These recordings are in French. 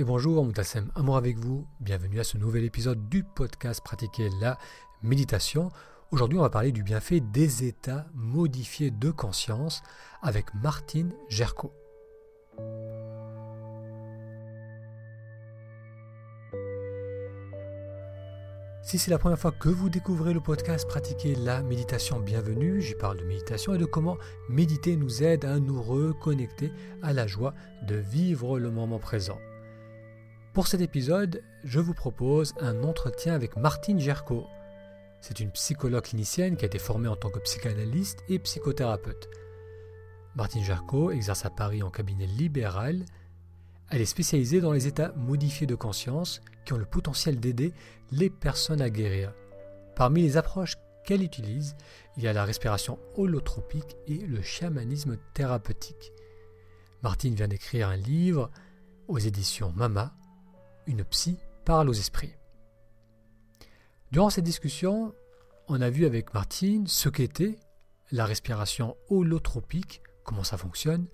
et bonjour, Moutassem Amour avec vous. Bienvenue à ce nouvel épisode du podcast Pratiquer la méditation. Aujourd'hui, on va parler du bienfait des états modifiés de conscience avec Martine Gerco. Si c'est la première fois que vous découvrez le podcast Pratiquer la méditation, bienvenue. J'y parle de méditation et de comment méditer nous aide à nous reconnecter à la joie de vivre le moment présent. Pour cet épisode, je vous propose un entretien avec Martine Gerco. C'est une psychologue clinicienne qui a été formée en tant que psychanalyste et psychothérapeute. Martine Gerco exerce à Paris en cabinet libéral elle est spécialisée dans les états modifiés de conscience qui ont le potentiel d'aider les personnes à guérir. Parmi les approches qu'elle utilise, il y a la respiration holotropique et le chamanisme thérapeutique. Martine vient d'écrire un livre aux éditions Mama, Une psy parle aux esprits. Durant cette discussion, on a vu avec Martine ce qu'était la respiration holotropique, comment ça fonctionne.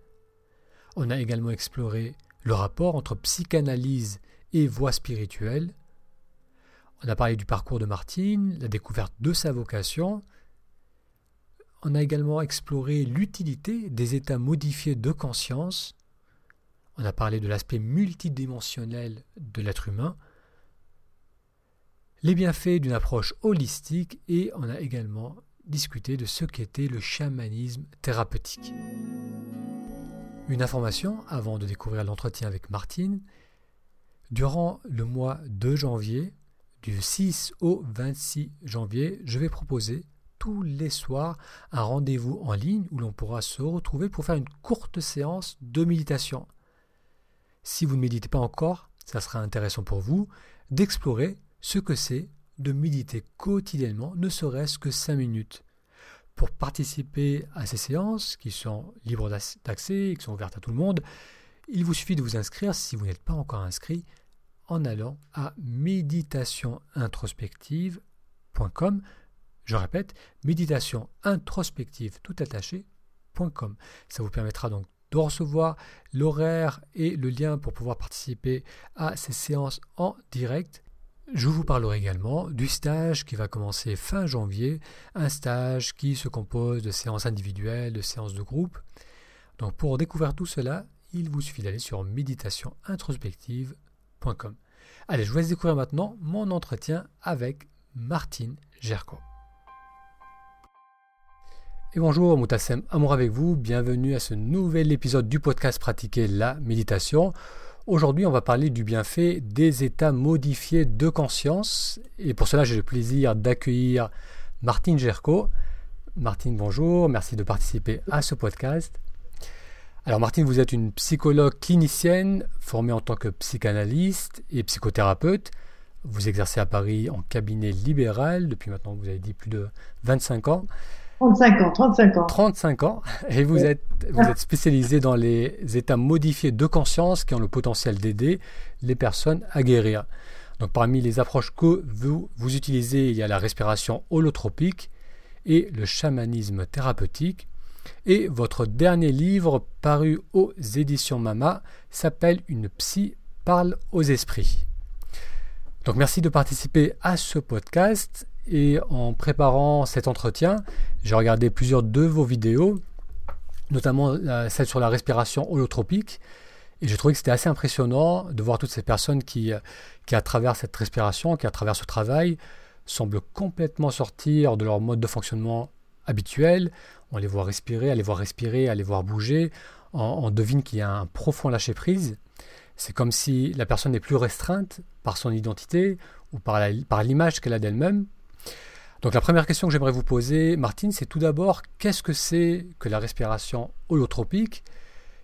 On a également exploré le rapport entre psychanalyse et voie spirituelle. On a parlé du parcours de Martine, la découverte de sa vocation. On a également exploré l'utilité des états modifiés de conscience. On a parlé de l'aspect multidimensionnel de l'être humain, les bienfaits d'une approche holistique et on a également discuté de ce qu'était le chamanisme thérapeutique. Une information avant de découvrir l'entretien avec Martine. Durant le mois de janvier, du 6 au 26 janvier, je vais proposer tous les soirs un rendez-vous en ligne où l'on pourra se retrouver pour faire une courte séance de méditation. Si vous ne méditez pas encore, ça sera intéressant pour vous d'explorer ce que c'est de méditer quotidiennement, ne serait-ce que 5 minutes. Pour participer à ces séances, qui sont libres d'accès, qui sont ouvertes à tout le monde, il vous suffit de vous inscrire, si vous n'êtes pas encore inscrit, en allant à méditationintrospective.com. Je répète, méditationintrospective tout attaché.com. Ça vous permettra donc de recevoir l'horaire et le lien pour pouvoir participer à ces séances en direct je vous parlerai également du stage qui va commencer fin janvier, un stage qui se compose de séances individuelles, de séances de groupe. Donc pour découvrir tout cela, il vous suffit d'aller sur méditationintrospective.com. Allez, je vous laisse découvrir maintenant mon entretien avec Martine Gerco. Et bonjour, Moutassem Amour avec vous, bienvenue à ce nouvel épisode du podcast Pratiquer la méditation. Aujourd'hui, on va parler du bienfait des états modifiés de conscience. Et pour cela, j'ai le plaisir d'accueillir Martine Gerco. Martine, bonjour, merci de participer à ce podcast. Alors Martine, vous êtes une psychologue clinicienne formée en tant que psychanalyste et psychothérapeute. Vous exercez à Paris en cabinet libéral depuis maintenant, vous avez dit, plus de 25 ans. 35 ans, 35 ans. 35 ans. Et vous êtes, vous êtes spécialisé dans les états modifiés de conscience qui ont le potentiel d'aider les personnes à guérir. Donc parmi les approches que vous, vous utilisez, il y a la respiration holotropique et le chamanisme thérapeutique. Et votre dernier livre paru aux éditions Mama s'appelle Une psy parle aux esprits. Donc merci de participer à ce podcast et en préparant cet entretien, j'ai regardé plusieurs de vos vidéos, notamment celle sur la respiration holotropique. Et j'ai trouvé que c'était assez impressionnant de voir toutes ces personnes qui, qui, à travers cette respiration, qui à travers ce travail, semblent complètement sortir de leur mode de fonctionnement habituel. On les voit respirer, à les voir respirer, à les voir bouger. On, devine qu'il y a un profond lâcher-prise. C'est comme si la personne n'est plus restreinte par son identité ou par l'image qu'elle a d'elle-même, donc la première question que j'aimerais vous poser, Martine, c'est tout d'abord qu'est-ce que c'est que la respiration holotropique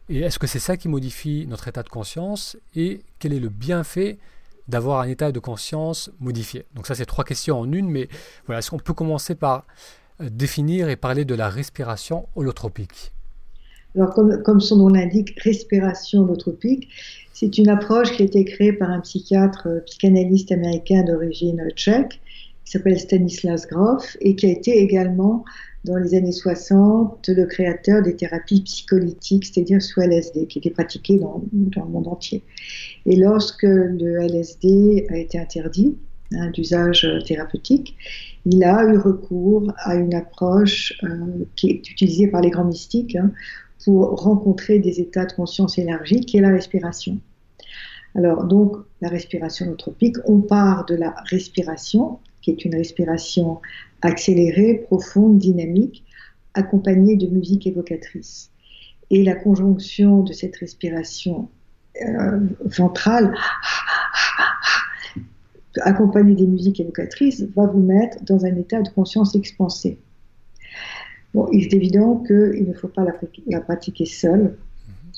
et est-ce que c'est ça qui modifie notre état de conscience et quel est le bienfait d'avoir un état de conscience modifié? Donc ça c'est trois questions en une, mais voilà, est-ce qu'on peut commencer par euh, définir et parler de la respiration holotropique? Alors, comme, son nom l'indique, respiration holotropique, c'est une approche qui a été créée par un psychiatre euh, psychanalyste américain d'origine tchèque, qui s'appelle Stanislas Grof et qui a été également dans les années 60 le créateur des thérapies psycholytiques, c'est-à-dire sous LSD, qui étaient pratiquées dans, le monde entier. Et lorsque le LSD a été interdit hein, d'usage thérapeutique, il a eu recours à une approche euh, qui est utilisée par les grands mystiques hein, pour rencontrer des états de conscience élargis, qui est la respiration. Alors donc la respiration nootropique, on part de la respiration, qui est une respiration accélérée, profonde, dynamique, accompagnée de musique évocatrice. Et la conjonction de cette respiration euh, ventrale, accompagnée des musiques évocatrices, va vous mettre dans un état de conscience expansé. Bon, il est évident qu'il ne faut pas la, pratiquer seule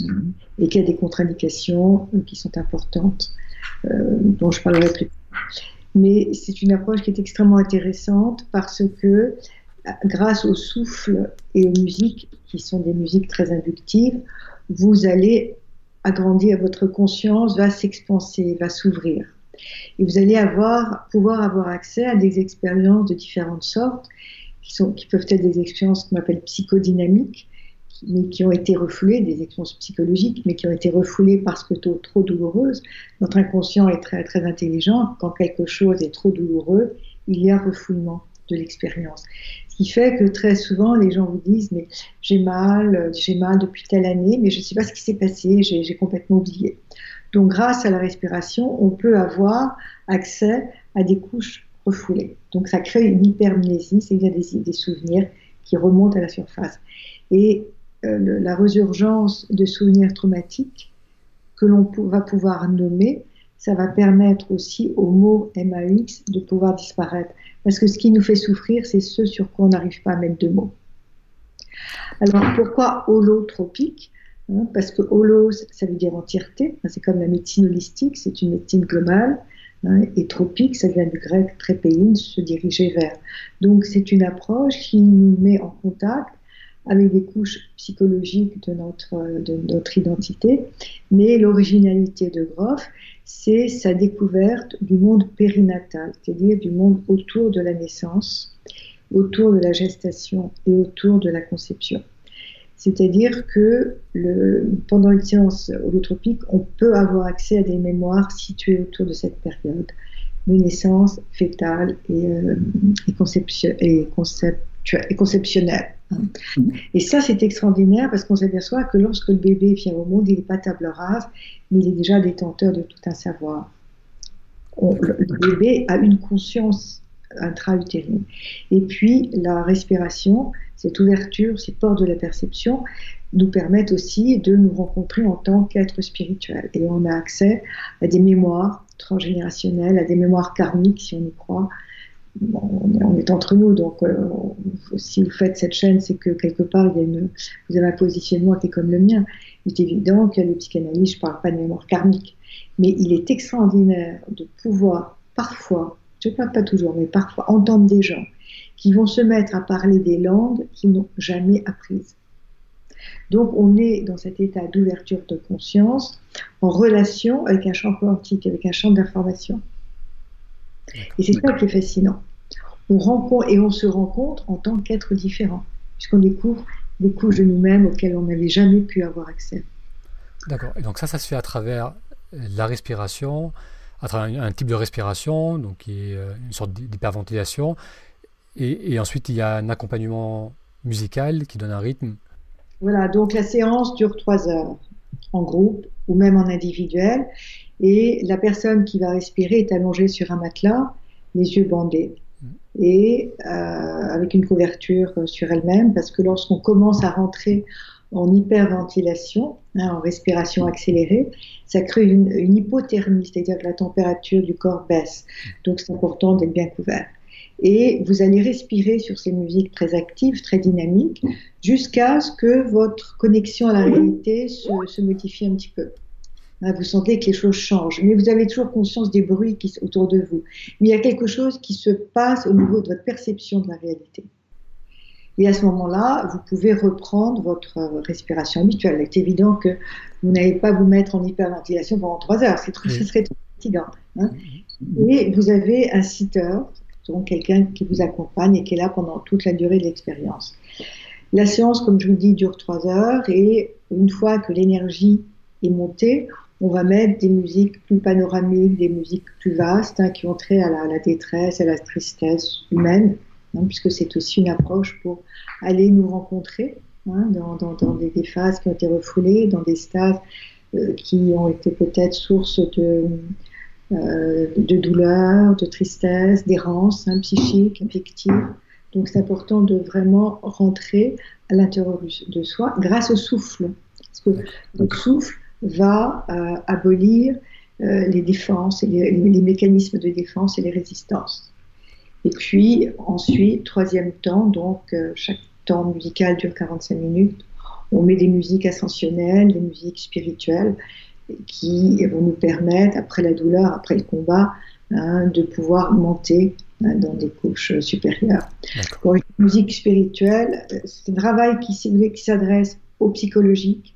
mhm. et qu'il y a des contre-indications qui sont importantes, euh, dont je parlerai plus tard. Mais c'est une approche qui est extrêmement intéressante parce que grâce au souffle et aux musiques, qui sont des musiques très inductives, vous allez agrandir, votre conscience va s'expanser, va s'ouvrir. Et vous allez avoir, pouvoir avoir accès à des expériences de différentes sortes, qui, sont, qui peuvent être des expériences qu'on appelle psychodynamiques, mais qui ont été refoulées, des expériences psychologiques, mais qui ont été refoulées parce que trop, douloureuses. Notre inconscient est très, très intelligent. Quand quelque chose est trop douloureux, il y a refoulement de l'expérience. Ce qui fait que très souvent, les gens vous disent, mais j'ai mal, j'ai mal depuis telle année, mais je ne sais pas ce qui s'est passé, j'ai complètement oublié. Donc, grâce à la respiration, on peut avoir accès à des couches refoulées. Donc, ça crée une hypermnésie, c'est-à-dire des, des souvenirs qui remontent à la surface. Et euh, la résurgence de souvenirs traumatiques que l'on va pouvoir nommer, ça va permettre aussi au mot MAX de pouvoir disparaître. Parce que ce qui nous fait souffrir, c'est ce sur quoi on n'arrive pas à mettre de mots. Alors pourquoi holotropique hein Parce que holos, ça veut dire entièreté, c'est comme la médecine holistique, c'est une médecine globale. Hein, et tropique, ça vient du grec trépéine, se diriger vers. Donc c'est une approche qui nous met en contact avec des couches psychologiques de notre, de notre identité. Mais l'originalité de Groff, c'est sa découverte du monde périnatal, c'est-à-dire du monde autour de la naissance, autour de la gestation et autour de la conception. C'est-à-dire que pendant une séance holotropique, on peut avoir accès à des mémoires situées autour de cette période, de naissance fétale et, euh, et conceptionnelle. Et ça, c'est extraordinaire parce qu'on s'aperçoit que lorsque le bébé vient au monde, il n'est pas table rase, mais il est déjà détenteur de tout un savoir. le bébé a une conscience intra-utérine. Et puis, la respiration, cette ouverture, ces portes de la perception, nous permettent aussi de nous rencontrer en tant qu'être spirituel. Et on a accès à des mémoires transgénérationnelles, à des mémoires karmiques, si on y croit, on est entre nous, donc euh, si vous faites cette chaîne, c'est que quelque part, il y a une, vous avez un positionnement qui est comme le mien. Il est évident que les psychanalystes, je ne parle pas de mémoire karmique, mais il est extraordinaire de pouvoir parfois, je ne parle pas toujours, mais parfois entendre des gens qui vont se mettre à parler des langues qu'ils n'ont jamais apprises. Donc on est dans cet état d'ouverture de conscience en relation avec un champ quantique, avec un champ d'information. Et c'est ça qui est fascinant. On rencontre et on se rencontre en tant qu'être différent, puisqu'on découvre des couches de nous-mêmes auxquelles on n'avait jamais pu avoir accès. D'accord. Et donc ça, ça se fait à travers la respiration, à travers un type de respiration, donc qui est euh, une sorte d'hyperventilation. Et, et ensuite, il y a un accompagnement musical qui donne un rythme. Voilà, donc la séance dure trois heures en groupe ou même en individuel et la personne qui va respirer est allongée sur un matelas, les yeux bandés et euh, avec une couverture sur elle-même, parce que lorsqu'on commence à rentrer en hyperventilation, hein, en respiration accélérée, ça crée une, une hypothermie, c'est-à-dire que la température du corps baisse. Donc c'est important d'être bien couvert. Et vous allez respirer sur ces musiques très actives, très dynamiques, jusqu'à ce que votre connexion à la réalité se, se modifie un petit peu. Hein, vous sentez que les choses changent, mais vous avez toujours conscience des bruits qui sont autour de vous. Mais il y a quelque chose qui se passe au niveau de votre perception de la réalité. Et à ce moment-là, vous pouvez reprendre votre respiration habituelle. Il est évident que vous n'allez pas vous mettre en hyperventilation pendant trois heures, c'est trop, ce serait trop fatigant. Hein. Et vous avez un sitter donc quelqu'un qui vous accompagne et qui est là pendant toute la durée de l'expérience. La séance, comme je vous dis, dure trois heures et une fois que l'énergie est montée, on va mettre des musiques plus panoramiques, des musiques plus vastes hein, qui ont trait à la, détresse, à la tristesse humaine, hein, puisque c'est aussi une approche pour aller nous rencontrer hein, dans, des, phases qui ont été refoulées, dans des stades euh, qui ont été peut-être source de, euh, de douleur, de tristesse, d'errance psychique, affective. Donc c'est important de vraiment rentrer à l'intérieur de soi grâce au souffle. Parce que le souffle va euh, abolir euh, les défenses, et les, mécanismes de défense et les résistances. Et puis ensuite, troisième temps, donc euh, chaque temps musical dure 45 minutes, on met des musiques ascensionnelles, des musiques spirituelles qui vont nous permettre, après la douleur, après le combat, hein, de pouvoir monter hein, dans des couches supérieures. Une musique spirituelle, c'est un travail qui s'adresse au psychologique,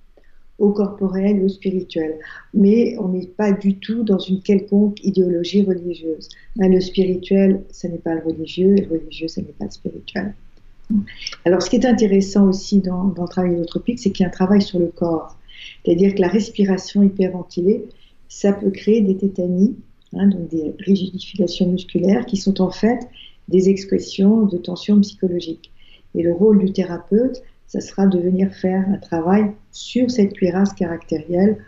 au corporel, au spirituel. Mais on n'est pas du tout dans une quelconque idéologie religieuse. le spirituel, ce n'est pas le religieux, et le religieux, ce n'est pas le spirituel. Alors, ce qui est intéressant aussi dans, le travail hydrotropique, c'est qu'il y a un travail sur le corps. C'est-à-dire que la respiration hyperventilée, ça peut créer des tétanies, hein, donc des rigidifications musculaires, qui sont en fait des expressions de tension psychologique. Et le rôle du thérapeute, ça sera de venir faire un travail sur cette cuirasse caractérielle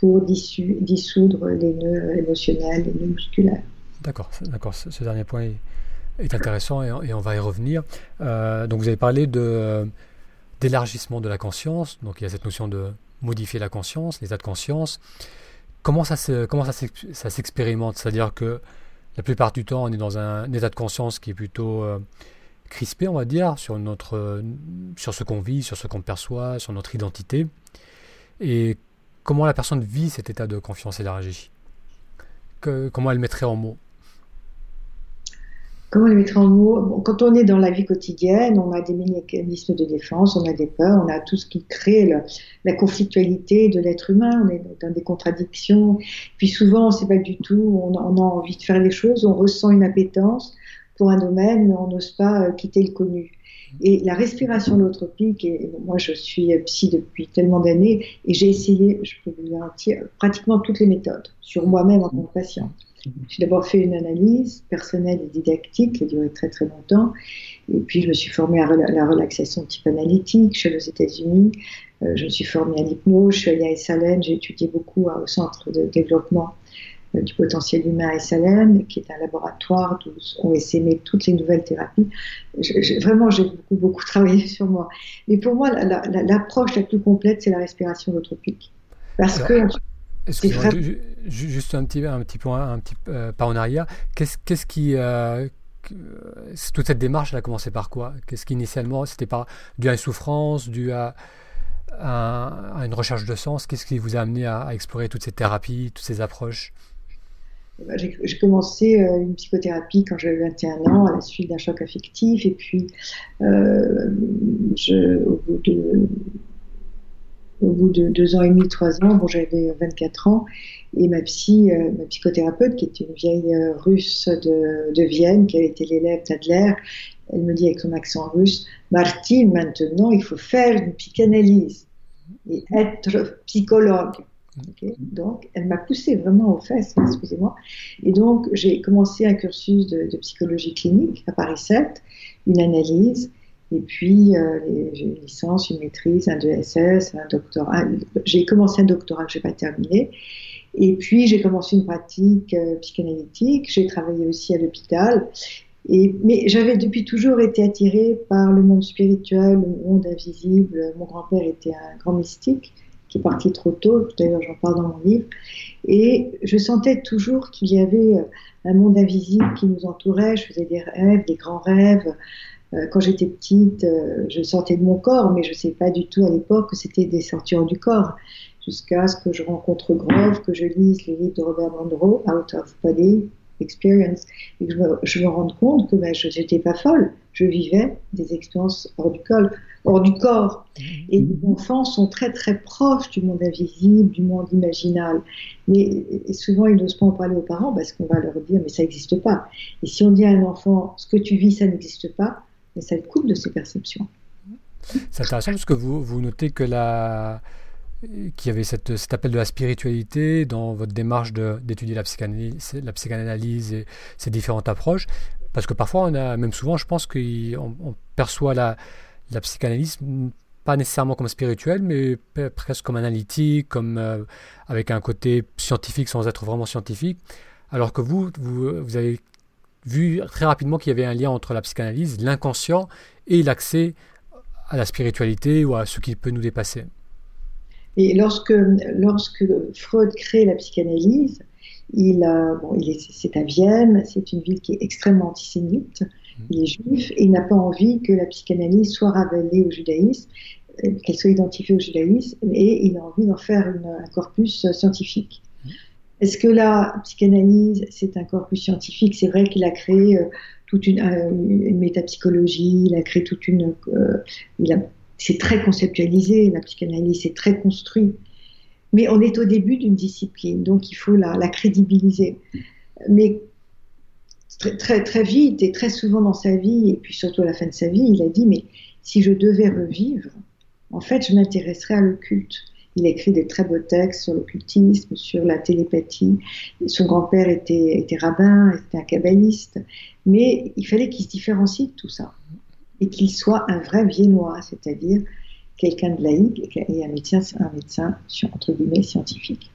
pour dissoudre les nœuds émotionnels, les nœuds musculaires. D'accord, d'accord. Ce, dernier point est, intéressant et, on va y revenir. Euh, donc vous avez parlé d'élargissement de la conscience. Donc il y a cette notion de modifier la conscience, l'état de conscience. Comment ça se, comment ça s'expérimente? C'est-à-dire que la plupart du temps, on est dans un, état de conscience qui est plutôt euh, crispé, on va dire, sur, notre, sur ce qu'on vit, sur ce qu'on perçoit, sur notre identité. Et comment la personne vit cet état de confiance élargie que, Comment elle mettrait en mots? Comment elle mettrait en mots? Quand on est dans la vie quotidienne, on a des mécanismes de défense, on a des peurs, on a tout ce qui crée la conflictualité de l'être humain, on est dans des contradictions. Puis souvent, on ne sait pas du tout, on, on a envie de faire les choses, on ressent une appétence pour un domaine, on n'ose pas euh, quitter le connu. Et la respiration holotropique, et moi je suis psy depuis tellement d'années, et j'ai essayé, je peux vous garantir, pratiquement toutes les méthodes sur moi-même en tant que patient. J'ai d'abord fait une analyse personnelle et didactique qui a duré très très longtemps, et puis je me suis formée à la relaxation type analytique, je suis aux États-Unis, euh, je me suis formée à l'hypnose, je suis allée à Esalen, j'ai étudié beaucoup au centre de développement du potentiel humain à Salem, qui est un laboratoire où on essaimé toutes les nouvelles thérapies. vraiment, j'ai beaucoup, beaucoup travaillé sur moi. Mais pour moi, l'approche la, plus complète, c'est la respiration holotropique. Parce que. Juste un petit, un petit point, un petit euh, pas en arrière. Qu'est-ce qui. Euh, toute cette démarche, elle a commencé par quoi? Qu'est-ce qu'initialement, c'était pas dû à une souffrance, dû à, à, une recherche de sens? Qu'est-ce qui vous a amené à, à explorer toutes ces thérapies, toutes ces approches? J'ai commencé euh, une psychothérapie quand j'avais 21 ans à la suite d'un choc affectif et puis euh, au, bout de, deux ans et demi, trois ans, bon, j'avais 24 ans et ma psy, euh, ma psychothérapeute qui est une vieille russe de, de Vienne qui avait été l'élève d'Adler, elle me dit avec son accent russe, Martine, maintenant il faut faire une psychanalyse et être psychologue. Donc, elle m'a poussé vraiment aux fesses, excusez-moi. Et donc, j'ai commencé un cursus de, psychologie clinique à Paris 7, une analyse, et puis euh, j'ai une licence, une maîtrise, un DSS, un doctorat. J'ai commencé un doctorat que je n'ai pas terminé. Et puis, j'ai commencé une pratique euh, psychanalytique. J'ai travaillé aussi à l'hôpital. Et, mais j'avais depuis toujours été attirée par le monde spirituel, le monde invisible. Mon grand-père était un grand mystique qui est parti trop tôt, d'ailleurs j'en parle dans mon livre, et je sentais toujours qu'il y avait euh, un monde invisible qui nous entourait, je faisais des rêves, des grands rêves. Euh, quand j'étais petite, euh, je sortais de mon corps, mais je ne sais pas du tout à l'époque que c'était des sortures du corps, jusqu'à ce que je rencontre Grove, que je lise les livres de Robert Monroe, Out of Body, experience, et que je me, rende compte que ben, je n'étais pas folle, je vivais des expériences hors du, corps, hors du corps. Mm-hmm. Et les enfants sont très très proches du monde invisible, du monde imaginal. Mais souvent, ils n'osent pas en parler aux parents parce qu'on va leur dire, mais ça n'existe pas. Et si on dit à un enfant, ce que tu vis, ça n'existe pas, mais ça le coupe de ses perceptions. C'est intéressant parce que vous, vous notez que la, qu'il y avait cet appel de la spiritualité dans votre démarche d'étudier la psychanalyse, la psychanalyse et ses différentes approches. Parce que parfois, on a, même souvent, je pense qu'on on perçoit la, psychanalyse pas nécessairement comme spirituelle, mais presque comme analytique, comme euh, avec un côté scientifique sans être vraiment scientifique. Alors que vous, vous avez vu très rapidement qu'il y avait un lien entre la psychanalyse, l'inconscient et l'accès à la spiritualité ou à ce qui peut nous dépasser. Et lorsque, lorsque Freud crée la psychanalyse, il, bon, il est, c'est à Vienne, c'est une ville qui est extrêmement antisémite, il est juif, et il n'a pas envie que la psychanalyse soit ravalée au judaïsme, euh, qu'elle soit identifiée au judaïsme, et il a envie d'en faire un corpus scientifique. Est-ce que la psychanalyse, c'est un corpus scientifique? C'est vrai qu'il a créé euh, toute une, euh, une, métapsychologie, il a créé toute une... il a c'est très conceptualisé, la psychanalyse, c'est très construit. Mais on est au début d'une discipline, donc il faut la, crédibiliser. Mais très, très, vite et très souvent dans sa vie, et puis surtout à la fin de sa vie, il a dit, mais si je devais revivre, en fait, je m'intéresserais à l'occulte. Il a écrit des très beaux textes sur l'occultisme, sur la télépathie. Son grand-père était, était rabbin, était un kabbaliste. Mais il fallait qu'il se différencie de tout ça et qu'il soit un vrai viennois, c'est-à-dire quelqu'un de laïque et un médecin, un médecin entre guillemets scientifique.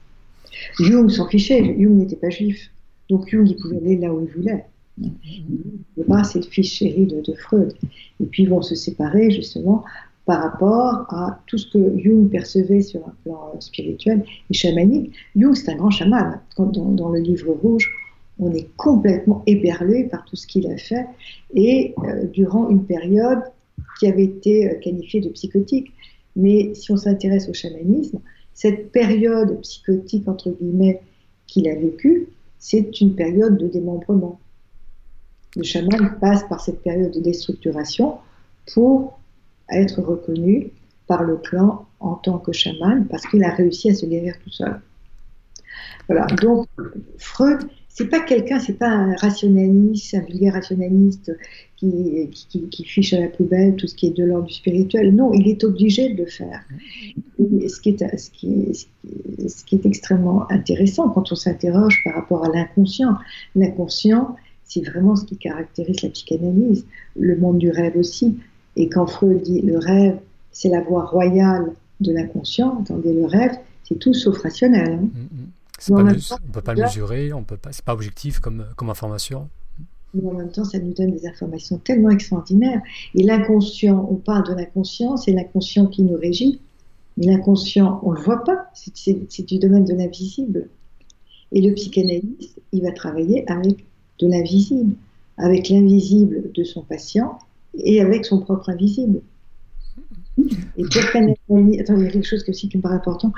Jung s'en fichait, Jung n'était pas juif, donc Jung il pouvait aller là où il voulait. Le bas, c'est le fils chéri de, Freud. Et puis ils vont se séparer justement par rapport à tout ce que Jung percevait sur un plan spirituel et chamanique. Jung, c'est un grand chaman. Dans, dans le livre rouge, on est complètement éberlué par tout ce qu'il a fait et euh, durant une période qui avait été euh, qualifiée de psychotique. Mais si on s'intéresse au chamanisme, cette période psychotique, entre guillemets, qu'il a vécue, c'est une période de démembrement. Le chaman passe par cette période de déstructuration pour être reconnu par le clan en tant que chaman parce qu'il a réussi à se guérir tout seul. Voilà. Donc, Freud, c'est pas quelqu'un, c'est pas un rationaliste, un vulgaire rationaliste qui, qui, fiche à la poubelle tout ce qui est de l'ordre du spirituel. Non, il est obligé de le faire. ce, qui est, ce, qui ce qui est extrêmement intéressant quand on s'interroge par rapport à l'inconscient. L'inconscient, c'est vraiment ce qui caractérise la psychanalyse, le monde du rêve aussi. Et quand Freud dit le rêve, c'est la voie royale de l'inconscient, attendez, le rêve, c'est tout sauf rationnel. Hein. On ne peut pas le mesurer, on peut pas, c'est pas objectif comme, comme information. Mais en même temps, ça nous donne des informations tellement extraordinaires. Et l'inconscient, on parle de l'inconscient, c'est l'inconscient qui nous régit. Mais l'inconscient, on ne le voit pas, c'est du domaine de l'invisible. Et le psychanalyste, il va travailler avec de l'invisible, avec l'invisible de son patient et avec son propre invisible. Et pour il y a quelque chose aussi qui me paraît important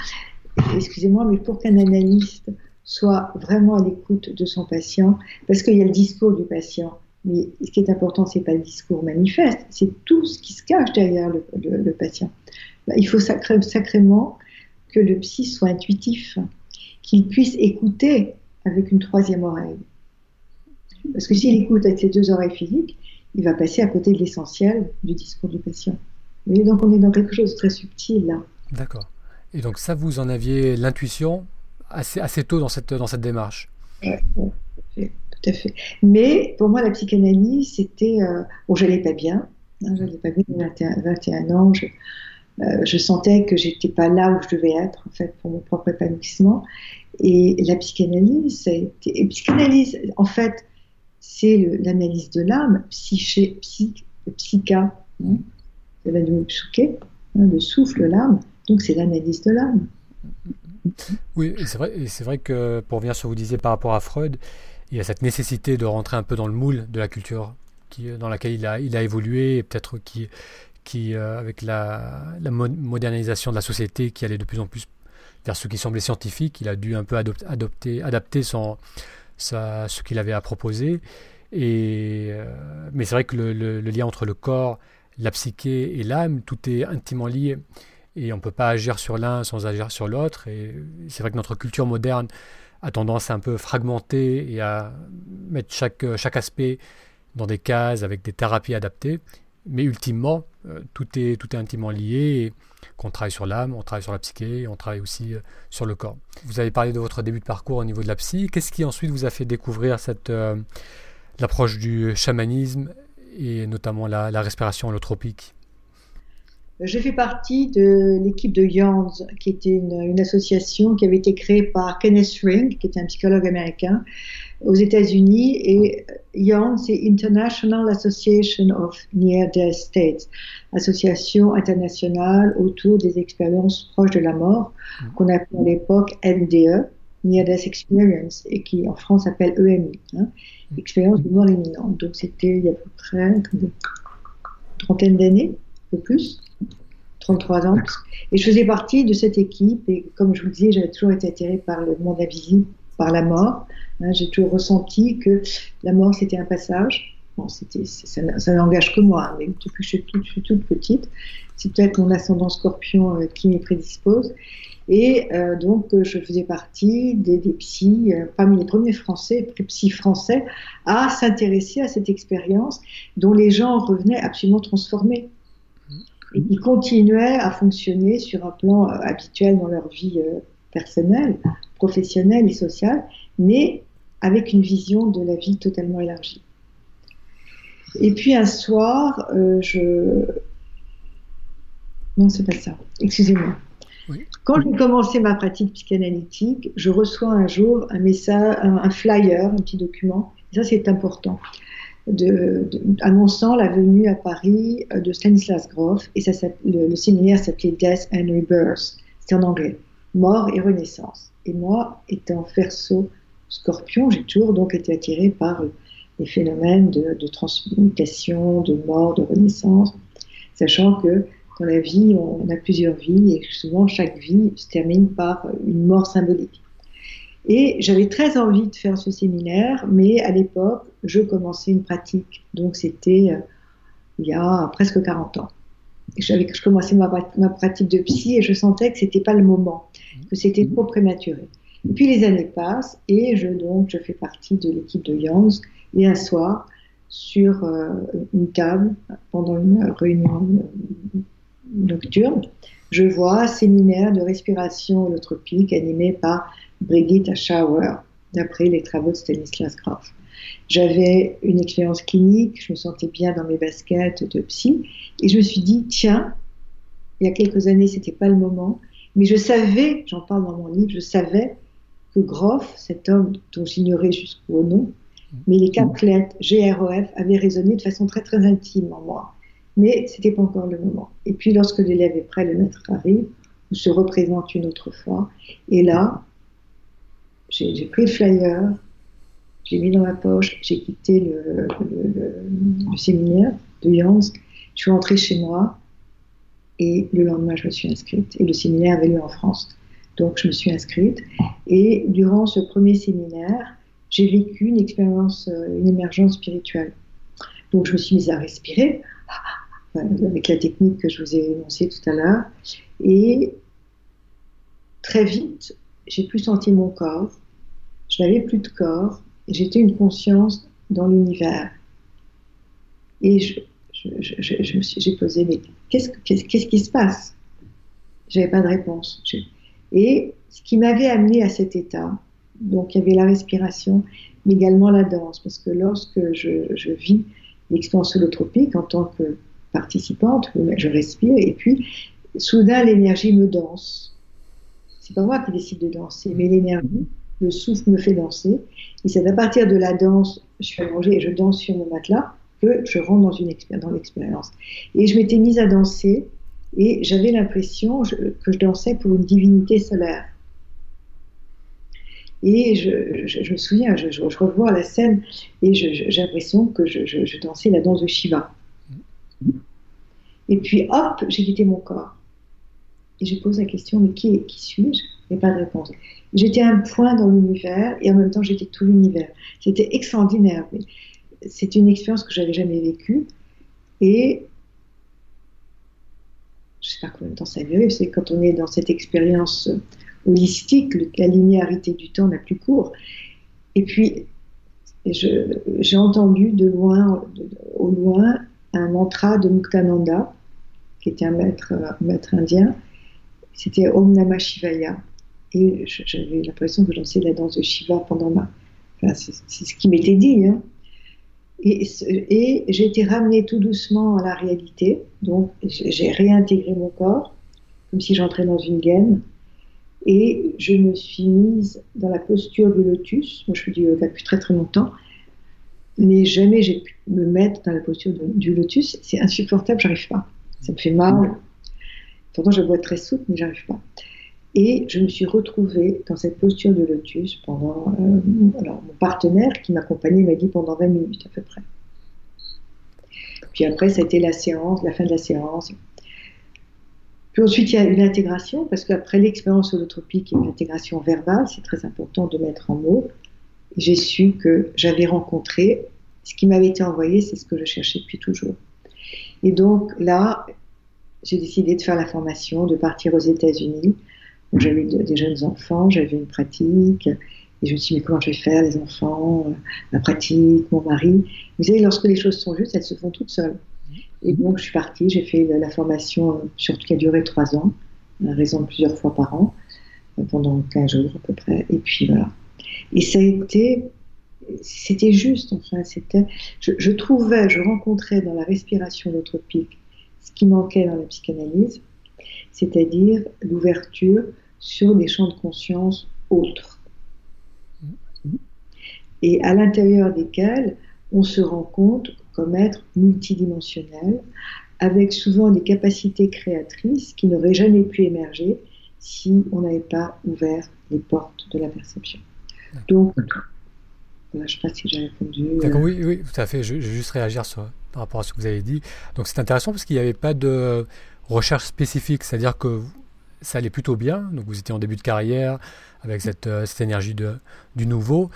excusez-moi, mais pour qu'un analyste soit vraiment à l'écoute de son patient, parce qu'il y a le discours du patient, mais ce qui est important, c'est pas le discours manifeste, c'est tout ce qui se cache derrière le, patient. Bah, il faut sacrément que le psy soit intuitif, qu'il puisse écouter avec une troisième oreille. Parce que s'il écoute avec ses deux oreilles physiques, il va passer à côté de l'essentiel du discours du patient. Et donc on est dans quelque chose de très subtil là. D'accord. Et donc ça, vous en aviez l'intuition assez, assez tôt dans cette, dans cette démarche tout, à fait, Mais pour moi, la psychanalyse, c'était... Euh, bon, je n'allais pas bien. Hein, je n'allais pas bien, 21, 21 ans. Je, euh, je sentais que j'étais pas là où je devais être, en fait, pour mon propre épanouissement. Et la psychanalyse, ça psychanalyse, en fait, c'est l'analyse de l'âme, psyché, psy, psycha, ça va nous hein, le souffle, l'âme. Donc c'est l'analyse de l'âme. Oui, c'est vrai, c'est vrai que pour venir sur ce que vous disiez par rapport à Freud, il y a cette nécessité de rentrer un peu dans le moule de la culture qui, dans laquelle il a, il a évolué, et peut-être qui, qui euh, avec la, la, modernisation de la société qui allait de plus en plus vers ce qui semblait scientifique, il a dû un peu adopter, adapter son, ce qu'il avait à proposer. Et, mais c'est vrai que le, lien entre le corps, la psyché et l'âme, tout est intimement lié. Et on ne peut pas agir sur l'un sans agir sur l'autre. Et c'est vrai que notre culture moderne a tendance à un peu fragmenter et à mettre chaque, chaque aspect dans des cases avec des thérapies adaptées. Mais ultimement, euh, tout, est, tout est intimement lié. Et qu'on travaille sur l'âme, on travaille sur la psyché, on travaille aussi euh, sur le corps. Vous avez parlé de votre début de parcours au niveau de la psy. Qu'est-ce qui ensuite vous a fait découvrir cette euh, l'approche du chamanisme et notamment la, la respiration holotropique j'ai fait partie de l'équipe de Yawns, qui était une, association qui avait été créée par Kenneth Ring, qui était un psychologue américain, aux États-Unis. Et Yawns, c'est International Association of Near-Death States, association internationale autour des expériences proches de la mort, mm. qu'on appelait à l'époque NDE, Near Death Experience, et qui en France s'appelle EMI, hein, mm. expérience de mort imminente. Donc c'était il y a à peu près une trentaine d'années, peu plus. 33 ans. Et je faisais partie de cette équipe. Et comme je vous le disais, j'avais toujours été attirée par le monde invisible, par la mort. Hein, j'ai toujours ressenti que la mort, c'était un passage. Bon, ça, n'engage que moi, mais depuis que je suis toute, petite, c'est peut-être mon ascendant scorpion euh, qui m'y prédispose. Et euh, donc, je faisais partie des, psys, euh, parmi les premiers Français, psys français, à s'intéresser à cette expérience dont les gens revenaient absolument transformés ils continuaient à fonctionner sur un plan euh, habituel dans leur vie euh, personnelle, professionnelle et sociale, mais avec une vision de la vie totalement élargie. Et puis un soir, euh, je... Non, c'est pas ça. Excusez-moi. Quand j'ai commencé ma pratique psychanalytique, je reçois un jour un message, un, flyer, un petit document. ça, c'est important de, annonçant la venue à Paris euh, de Stanislas Grof, et ça, le, séminaire s'appelait Death and Rebirth, c'était en anglais, mort et renaissance. Et moi, étant verso scorpion, j'ai toujours donc été attirée par les phénomènes de, de, transmutation, de mort, de renaissance, sachant que dans la vie, on a plusieurs vies et souvent chaque vie se termine par une mort symbolique. Et j'avais très envie de faire ce séminaire, mais à l'époque, je commençais une pratique. Donc c'était euh, il y a presque 40 ans. Je commençais ma, pratique de psy et je sentais que c'était pas le moment, que c'était trop prématuré. Puis les années passent et je donc je fais partie de l'équipe de Youngs et un soir sur euh, une table pendant une réunion nocturne, je vois un séminaire de respiration holotropique animé par Brigitte Schauer, d'après les travaux de Stanislas Grof. J'avais une expérience clinique, je me sentais bien dans mes baskets de psy, et je me suis dit, tiens, il y a quelques années, c'était pas le moment, mais je savais, j'en parle dans mon livre, je savais que Groff, cet homme dont j'ignorais jusqu'au nom, mais les quatre lettres GROF avaient résonné de façon très très intime en moi. Mais c'était pas encore le moment. Et puis lorsque l'élève est prêt, le maître arrive, ou se représente une autre fois, et là, j'ai pris le flyer, je l'ai mis dans ma poche, j'ai quitté le, séminaire de Jans, je suis rentrée chez moi et le lendemain je me suis inscrite. Et le séminaire avait lieu en France. Donc je me suis inscrite et durant ce premier séminaire, j'ai vécu une expérience, euh, une émergence spirituelle. Donc je me suis mise à respirer avec la technique que je vous ai énoncée tout à l'heure et très vite, j'ai plus senti mon corps, je n'avais plus de corps, j'étais une conscience dans l'univers. Et je, j'ai posé, mais qu'est-ce, qu'est-ce, qui se passe? J'avais pas de réponse. Et ce qui m'avait amené à cet état, donc il y avait la respiration, mais également la danse, parce que lorsque je, vis l'expérience holotropique en tant que participante, je respire, et puis soudain l'énergie me danse. C'est pas moi qui décide de danser, mais l'énergie le souffle me fait danser. Et c'est à partir de la danse, je suis allongée et je danse sur mon matelas, que je rentre dans, dans l'expérience. Et je m'étais mise à danser et j'avais l'impression que je dansais pour une divinité solaire. Et je, me souviens, je, revois la scène et j'ai l'impression que je, dansais la danse de Shiva. Et puis hop, j'ai quitté mon corps. Et je pose la question, mais qui, suis-je? Et pas de réponse. J'étais un point dans l'univers et en même temps j'étais tout l'univers. C'était extraordinaire. C'est une expérience que j'avais jamais vécue et je sais pas combien de temps ça a duré. C'est quand on est dans cette expérience holistique, la linéarité du temps n'a plus court. Et puis j'ai entendu de loin, au loin, un mantra de Muktananda, qui était un maître indien. C'était Om Namah Shivaya. Et j'avais l'impression que dansais la danse de Shiva pendant ma. Enfin, c'est ce qui m'était dit. Hein. Et, et j'ai été ramenée tout doucement à la réalité. Donc, j'ai réintégré mon corps, comme si j'entrais dans une gaine. Et je me suis mise dans la posture du lotus. Moi, je fais du yoga depuis très très longtemps. Mais jamais j'ai pu me mettre dans la posture du lotus. C'est insupportable, j'arrive pas. Ça me fait mal. Pourtant, je bois très souple, mais j'arrive pas. Et je me suis retrouvée dans cette posture de lotus pendant. Euh, alors, mon partenaire qui m'accompagnait m'a dit pendant 20 minutes à peu près. Puis après, ça a été la séance, la fin de la séance. Puis ensuite, il y a une intégration, parce qu'apraprès l'expérience holotropique, il y a une intégration verbale, c'est très important de mettre en mots. J'ai su que j'avais rencontré ce qui m'avait été envoyé, c'est ce que je cherchais depuis toujours. Et donc là, j'ai décidé de faire la formation, de partir aux États-Unis j'avais des jeunes enfants, j'avais une pratique, et je me suis dit, mais comment je vais faire, les enfants, euh, la pratique, mon mari? Vous savez, lorsque les choses sont justes, elles se font toutes seules. Et donc, je suis partie, j'ai fait la, formation, euh, surtout qui a duré trois ans, à raison de plusieurs fois par an, euh, pendant 15 jours à peu près, et puis voilà. Et ça a été, c'était juste, enfin, c'était, je, trouvais, je rencontrais dans la respiration holotropique ce qui manquait dans la psychanalyse, c'est-à-dire l'ouverture sur des champs de conscience autres. Et à l'intérieur desquels on se rend compte comme être multidimensionnel, avec souvent des capacités créatrices qui n'auraient jamais pu émerger si on n'avait pas ouvert les portes de la perception. Donc, je ne sais pas si j'ai répondu. D'accord, oui, oui, tout à fait. Je, vais juste réagir sur, par rapport à ce que vous avez dit. Donc, c'est intéressant parce qu'il n'y avait pas de recherche spécifique, c'est-à-dire que ça allait plutôt bien, donc vous étiez en début de carrière avec cette, euh, énergie du nouveau,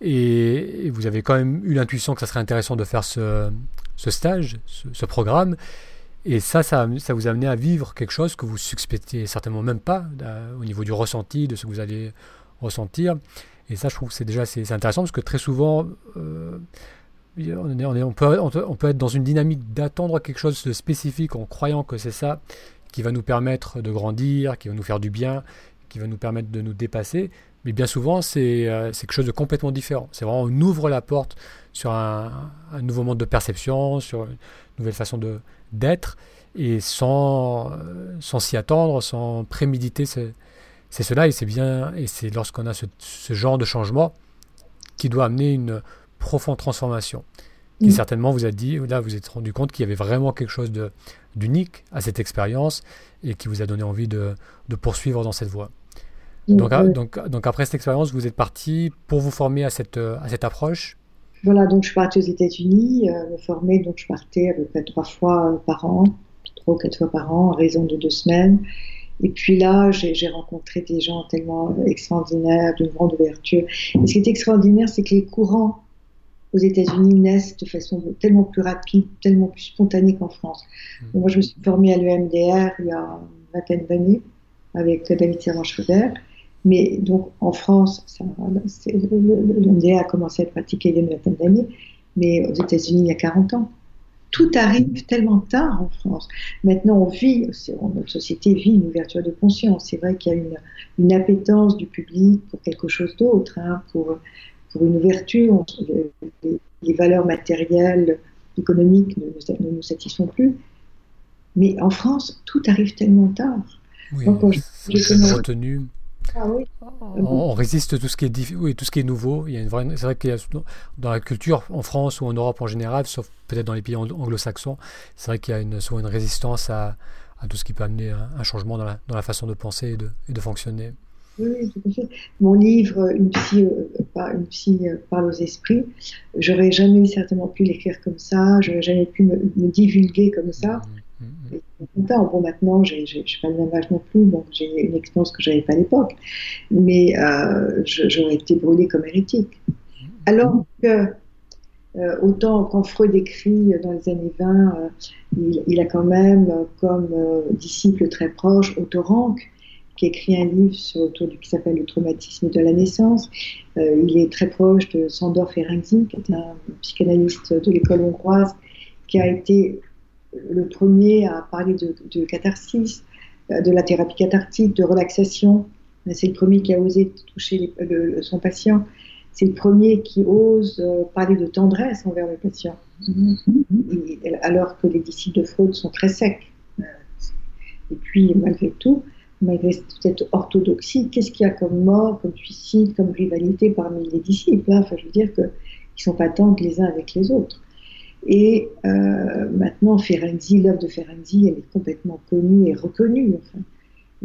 et, vous avez quand même eu l'intuition que ça serait intéressant de faire ce, stage, ce, programme, et ça, ça, ça, vous a amené à vivre quelque chose que vous suspectiez certainement même pas euh, au niveau du ressenti, de ce que vous allez ressentir. Et ça, je trouve que c'est déjà c'est intéressant parce que très souvent, euh, on, peut, on, peut, être dans une dynamique d'attendre quelque chose de spécifique en croyant que c'est ça qui va nous permettre de grandir, qui va nous faire du bien, qui va nous permettre de nous dépasser. Mais bien souvent, c'est euh, quelque chose de complètement différent. C'est vraiment, on ouvre la porte sur un, nouveau monde de perception, sur une nouvelle façon d'être, et sans euh, sans s'y attendre, sans préméditer, c'est cela, et c'est bien, et c'est lorsqu'on a ce, genre de changement qui doit amener une profonde transformation. Qui mm. certainement vous a dit, là vous êtes rendu compte qu'il y avait vraiment quelque chose d'unique à cette expérience et qui vous a donné envie de, de poursuivre dans cette voie. Mm, donc, ah, donc, donc, après cette expérience, vous êtes parti pour vous former à cette, à cette approche? Voilà, donc je suis partie aux États-Unis, euh, me former, donc je partais à peu près trois fois par an, trois ou quatre fois par an, à raison de deux semaines. Et puis là, j'ai rencontré des gens tellement extraordinaires, d'une grande ouverture. Et ce qui est extraordinaire, c'est que les courants aux États-Unis naissent de façon tellement plus rapide, tellement plus spontanée qu'en France. Mmh. moi, je me suis formée à l'EMDR il y a une vingtaine d'années avec David Servan-Schreiber. Mais donc en France, l'EMDR a commencé à être pratiqué il y a une vingtaine d'années, mais aux États-Unis il y a 40 ans. Tout arrive tellement tard en France. Maintenant, on vit, notre société vit une ouverture de conscience. C'est vrai qu'il y a une, une, appétence du public pour quelque chose d'autre, hein, pour pour une ouverture. Les, les valeurs matérielles, économiques ne, nous satisfont plus. Mais en France, tout arrive tellement tard. Oui, retenu. Ah on, résiste tout ce qui est oui, tout ce qui est nouveau. Il y a une vraie, c'est vrai que dans la culture en France ou en Europe en général, sauf peut-être dans les pays anglo-saxons, c'est vrai qu'il y a une, souvent une résistance à, à, tout ce qui peut amener un, changement dans la, dans la, façon de penser et de, et de fonctionner. Oui, tout à fait. Mon livre, Une psy, euh, une psy euh, parle aux esprits, j'aurais jamais certainement pu l'écrire comme ça, j'aurais jamais pu me, divulguer comme ça. Mmh, mmh, mmh. Bon, maintenant, j'ai pas le même âge non plus, donc j'ai une expérience que je n'avais pas à l'époque, mais euh, j'aurais été brûlée comme hérétique. Alors que, euh, autant quand Freud écrit dans les années 20, euh, il, a quand même comme disciple très proche Otto Rank, qui écrit un livre autour du, qui s'appelle Le traumatisme de la naissance. il est très proche de Sandor Ferenczi, qui est un psychanalyste de l'école hongroise, qui a été le premier à parler de, catharsis, euh, de la thérapie cathartique, de relaxation. C'est le premier qui a osé toucher son patient. C'est le premier qui ose euh, parler de tendresse envers le patient. alors que les disciples de Freud sont très secs. Et puis, malgré tout, malgré cette orthodoxie, qu'est-ce qu'il y a comme mort, comme suicide, comme rivalité parmi les disciples Enfin, je veux dire qu'ils ne sont pas tendres les uns avec les autres. Et euh, maintenant, Ferenczi, l'œuvre de Ferenczi, elle est complètement connue et reconnue. Enfin.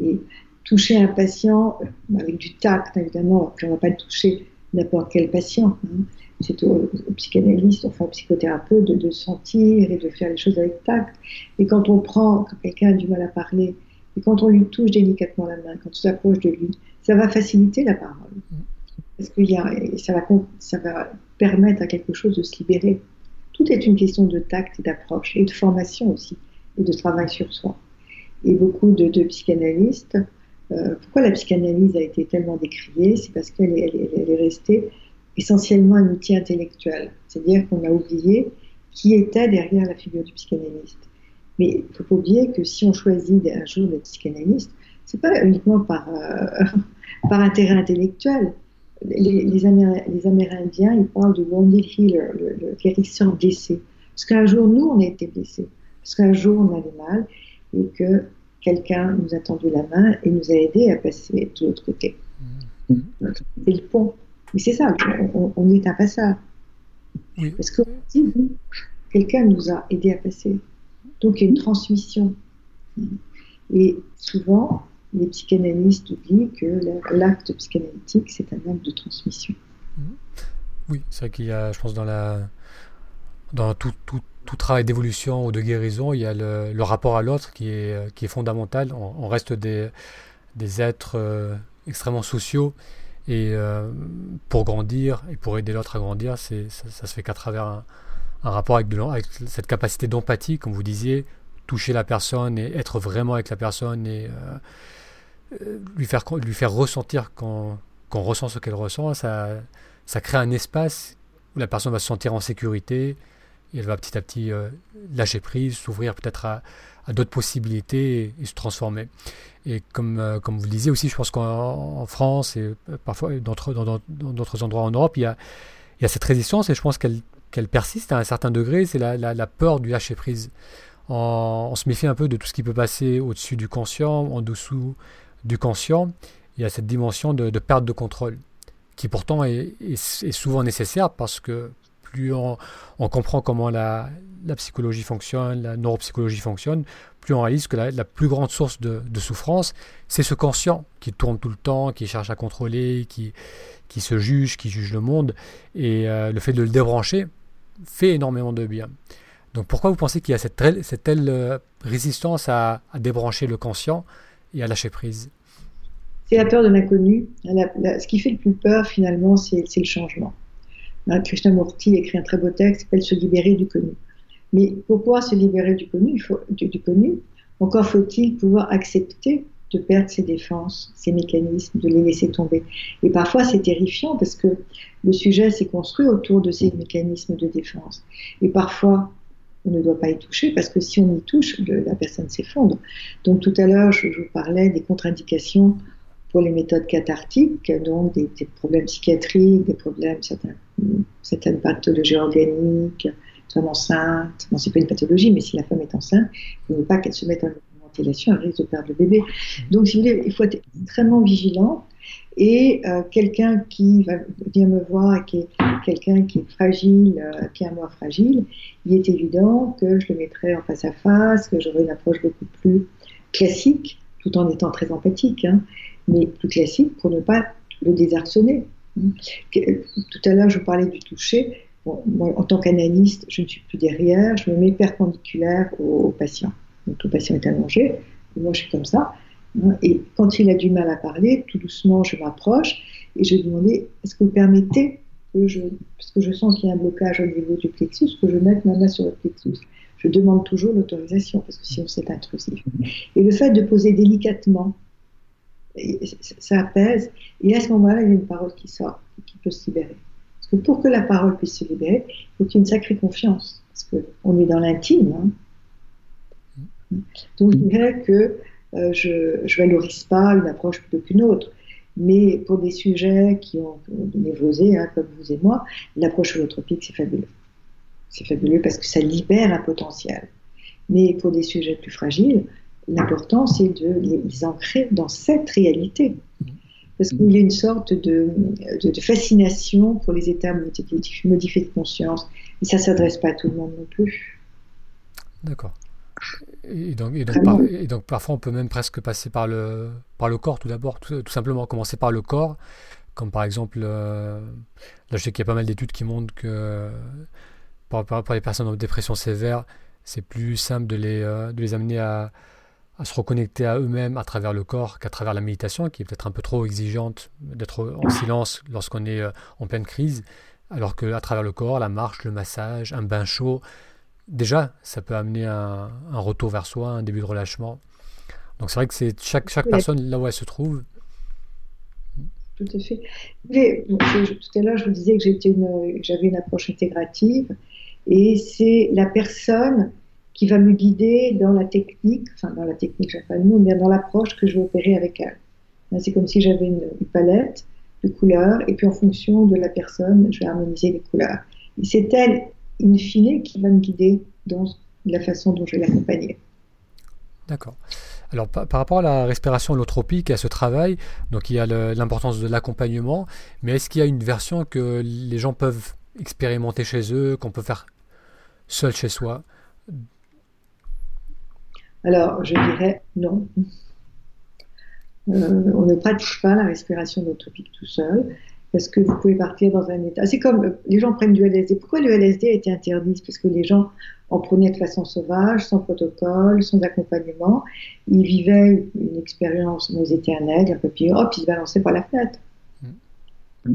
Et toucher un patient euh, avec du tact, évidemment, puis on ne va pas toucher n'importe quel patient. Hein. C'est au, psychanalyste, enfin au psychothérapeute, de, sentir et de faire les choses avec tact. Et quand on prend, quand quelqu'un a du mal à parler, et quand on lui touche délicatement la main, quand on s'approche de lui, ça va faciliter la parole. Parce que y a, ça, va, ça va permettre à quelque chose de se libérer. Tout est une question de tact et d'approche, et de formation aussi, et de travail sur soi. Et beaucoup de, psychanalystes, euh, pourquoi la psychanalyse a été tellement décriée? C'est parce qu'elle est, est, restée essentiellement un outil intellectuel. C'est-à-dire qu'on a oublié qui était derrière la figure du psychanalyste. Mais il ne faut pas oublier que si on choisit un jour d'être psychanalyste, c'est pas uniquement par, euh, par intérêt intellectuel, les, Amérindiens, ils parlent de wounded healer, le, guérisseur blessé. Parce qu'un jour, nous, on a été blessés. Parce qu'un jour, on avait mal et que quelqu'un nous a tendu la main et nous a aidés à passer de l'autre côté. Mmh. C'est le pont. Mais c'est ça, on, est un passage. Parce que quelqu'un nous a aidés à passer. Donc il y a une transmission. Et souvent, les psychanalystes oublient que l'acte psychanalytique, c'est un acte de transmission. Mhm. Oui, c'est vrai qu'il y a, je pense, dans, tout, travail d'évolution ou de guérison, il y a le, rapport à l'autre qui est, fondamental. On, reste des, êtres euh, extrêmement sociaux et euh, pour grandir et pour aider l'autre à grandir, ça, ça, se fait qu'à travers un, un rapport avec, cette capacité d'empathie, comme vous disiez, toucher la personne et être vraiment avec la personne et euh, euh, lui, faire, lui faire ressentir qu'on ressent ce qu'elle ressent, ça, ça crée un espace où la personne va se sentir en sécurité et elle va petit à petit euh, lâcher prise, s'ouvrir peut-être à, d'autres possibilités et, se transformer. Et comme, comme vous le disiez aussi, je pense qu'en France et parfois dans d'autres endroits en Europe, il y a, il y a cette résistance et je pense qu'elle persiste à un certain degré, c'est la, peur du lâcher prise. On, se méfie un peu de tout ce qui peut passer au-dessus du conscient, en dessous du conscient, il y a cette dimension de, perte de contrôle, qui pourtant est, souvent nécessaire parce que plus on, comprend comment la, psychologie fonctionne, la neuropsychologie fonctionne, plus on réalise que la, plus grande source de, souffrance, c'est ce conscient qui tourne tout le temps, qui cherche à contrôler, qui, qui se juge, qui juge le monde. Et euh, le fait de le débrancher fait énormément de bien. Donc pourquoi vous pensez qu'il y a cette, telle euh, résistance à, débrancher le conscient et à lâcher prise? C'est la peur de l'inconnu. Ce qui fait le plus peur, finalement, c'est le changement. Krishnamurti écrit un très beau texte qui s'appelle Se libérer du connu. Mais pour pouvoir se libérer du connu, encore faut-il pouvoir accepter de perdre ses défenses, ses mécanismes, de les laisser tomber. Et parfois, c'est terrifiant parce que le sujet s'est construit autour de ces mécanismes de défense. Et parfois, on ne doit pas y toucher parce que si on y touche, la personne s'effondre. Donc tout à l'heure, je, vous parlais des contre-indications pour les méthodes cathartiques, donc des, problèmes psychiatriques, des problèmes, certaines pathologies organiques, femme enceinte. Bon, c'est pas une pathologie, mais si la femme est enceinte, il ne faut pas qu'elle se mette en ventilation, elle risque de perdre le bébé. Donc, si vous voulez, il faut être extrêmement vigilant et euh, quelqu'un qui va, vient me voir qui est quelqu'un qui est fragile, euh, qui est un moi fragile, il est évident que je le mettrai en face à face, que j'aurai une approche beaucoup plus classique, tout en étant très empathique, hein, mais plus classique pour ne pas le désarçonner. Tout à l'heure, je vous parlais du toucher. En tant qu'analyste, je ne suis plus derrière, je me mets perpendiculaire au, patient. Donc tout patient est allongé, moi je suis comme ça. Hein, et quand il a du mal à parler, tout doucement, je m'approche et je lui demande est-ce que vous permettez que je, parce que je sens qu'il y a un blocage au niveau du plexus, que je mette ma main sur le plexus Je demande toujours l'autorisation parce que sinon c'est intrusif. Et le fait de poser délicatement, ça apaise. Et à ce moment-là, il y a une parole qui sort, qui peut se libérer. Pour que la parole puisse se libérer, il faut une sacrée confiance. Parce qu'on est dans l'intime. Hein. Donc je dirais que euh, je ne valorise pas une approche plutôt qu'une autre. Mais pour des sujets qui ont névrosé, hein, comme vous et moi, l'approche holotropique, c'est fabuleux. C'est fabuleux parce que ça libère un potentiel. Mais pour des sujets plus fragiles, l'important, c'est de les ancrer dans cette réalité. Parce qu'il y a une sorte de, de, fascination pour les états modifiés de conscience. Et ça ne s'adresse pas à tout le monde non plus. D'accord. Et donc, et, donc parfois, on peut même presque passer par le, par le corps tout d'abord, tout, simplement commencer par le corps, comme par exemple, euh, là je sais qu'il y a pas mal d'études qui montrent que pour, pour, les personnes en dépression sévère, c'est plus simple de les, euh, de les amener à, à se reconnecter à eux-mêmes à travers le corps qu'à travers la méditation, qui est peut-être un peu trop exigeante d'être en silence lorsqu'on est euh, en pleine crise, alors qu'à travers le corps, la marche, le massage, un bain chaud, déjà, ça peut amener un, un, retour vers soi, un début de relâchement. Donc c'est vrai que c'est chaque, chaque personne là où elle se trouve. Tout à fait. Mais, tout à l'heure, je vous disais que j'avais une, une approche intégrative, et c'est la personne qui va me guider dans la technique, enfin dans la technique, j'ai pas le mais dans l'approche que je vais opérer avec elle. C'est comme si j'avais une, palette de couleurs, et puis en fonction de la personne, je vais harmoniser les couleurs. C'est elle in fine, qui va me guider dans la façon dont je vais l'accompagner. D'accord. Alors par, rapport à la respiration holotropique et à ce travail, donc il y a l'importance de l'accompagnement, mais est-ce qu'il y a une version que les gens peuvent expérimenter chez eux, qu'on peut faire seul chez soi Alors je dirais non. Euh, on ne pratique pas la respiration holotropique tout seul parce que vous pouvez partir dans un état. C'est comme euh, les gens prennent du LSD. Pourquoi le LSD a été interdit? Parce que les gens en prenaient de façon sauvage, sans protocole, sans accompagnement. Ils vivaient une expérience, ils étaient un aigle, un papillon, hop, ils se balançaient par la fenêtre. Mm.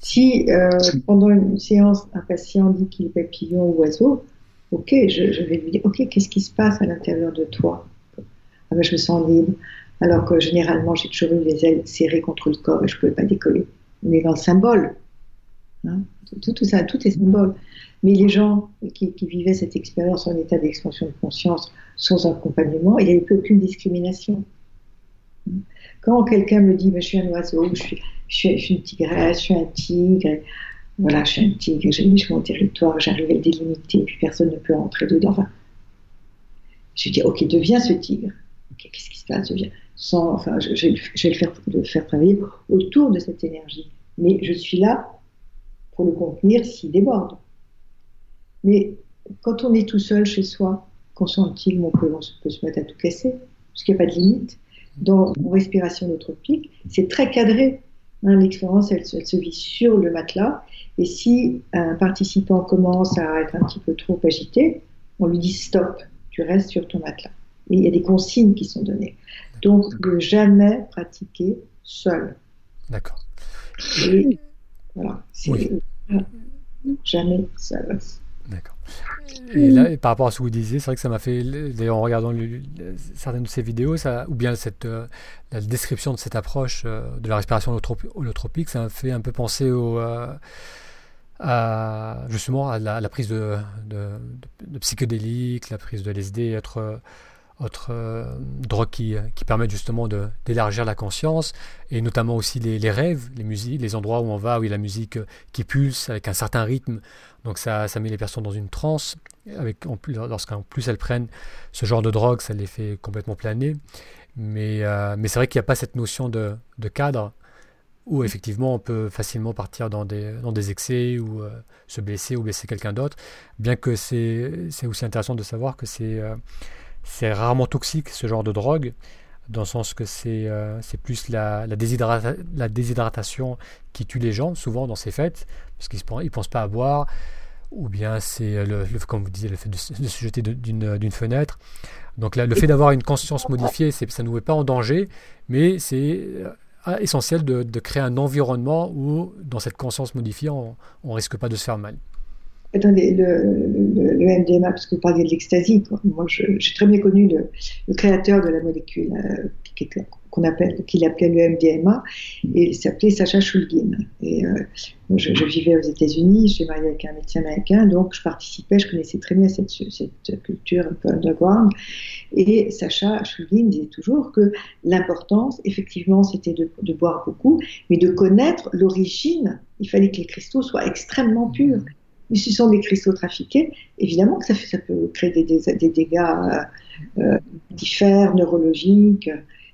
Si euh, pendant une séance, un patient dit qu'il est papillon ou oiseau, ok, je, vais lui dire, ok, qu'est-ce qui se passe à l'intérieur de toi? Ah ben, Je me sens libre alors que généralement j'ai toujours eu les ailes serrées contre le corps et je ne pouvais pas décoller. On est dans le symbole. Hein? tout, ça, tout est symbole. Mais les gens qui, vivaient cette expérience en état d'expansion de conscience sans accompagnement, il n'y avait plus aucune discrimination. Quand quelqu'un me dit, je suis un oiseau, je suis, je suis, une tigresse, je suis un tigre, voilà, je suis un tigre, j'ai mis mon territoire, j'arrive à le délimiter, puis personne ne peut entrer dedans. je dis, ok, deviens ce tigre. Qu'est-ce qui se passe? Deviens enfin, je, vais le faire, le faire travailler autour de cette énergie. Mais je suis là pour le contenir s'il déborde. Mais quand on est tout seul chez soi, qu'on sent-il, on peut, on peut se mettre à tout casser, parce qu'il n'y a pas de limite. Dans mon respiration holotropique, c'est très cadré. Hein, L'expérience, elle, elle, se vit sur le matelas. Et si un participant commence à être un petit peu trop agité, on lui dit stop, tu restes sur ton matelas. Et il y a des consignes qui sont données. Donc, de jamais pratiquer seul. D'accord. voilà, jamais seul. D'accord. Et là, par rapport à ce que vous disiez, c'est vrai que ça m'a fait, d'ailleurs en regardant certaines de ces vidéos, ça, ou bien cette, euh, la description de cette approche euh, de la respiration holotropique, ça m'a fait un peu penser au, euh, à, justement à la, prise de, de, de, psychédéliques, la prise de LSD, être autre euh, drogue qui, qui permettent justement d'élargir la conscience, et notamment aussi les, rêves, les musiques, les endroits où on va, où il y a la musique euh, qui pulse avec un certain rythme. Donc ça, ça met les personnes dans une transe. Lorsqu'en plus elles prennent ce genre de drogue, ça les fait complètement planer. Mais, euh, mais c'est vrai qu'il n'y a pas cette notion de, de, cadre où effectivement on peut facilement partir dans des, dans des excès ou se blesser ou blesser quelqu'un d'autre. Bien que c'est aussi intéressant de savoir que c'est c'est rarement toxique ce genre de drogue, dans le sens que c'est euh, plus la, la, déshydratation qui tue les gens, souvent dans ces fêtes, parce qu'ils ne pensent pas à boire, ou bien c'est, le, comme vous disiez, le fait de, se jeter d'une fenêtre. Donc là, le fait d'avoir une conscience modifiée, ça ne nous met pas en danger, mais c'est euh, essentiel de, créer un environnement où, dans cette conscience modifiée, on ne risque pas de se faire mal. Attendez, le, MDMA, parce que vous parliez de l'extasie, moi j'ai très bien connu le, créateur de la molécule euh, qu'on appelle, qu'il appelait le MDMA, et il s'appelait Sacha Shulgin. Et euh, je, vivais aux États-Unis, je suis mariée avec un médecin américain, donc je participais, je connaissais très bien cette, cette culture un peu underground. Et Sacha Shulgin disait toujours que l'importance, effectivement, c'était de boire beaucoup, mais de connaître l'origine. Il fallait que les cristaux soient extrêmement purs ce sont des cristaux trafiqués, évidemment que ça, peut créer des, dégâts euh, neurologiques,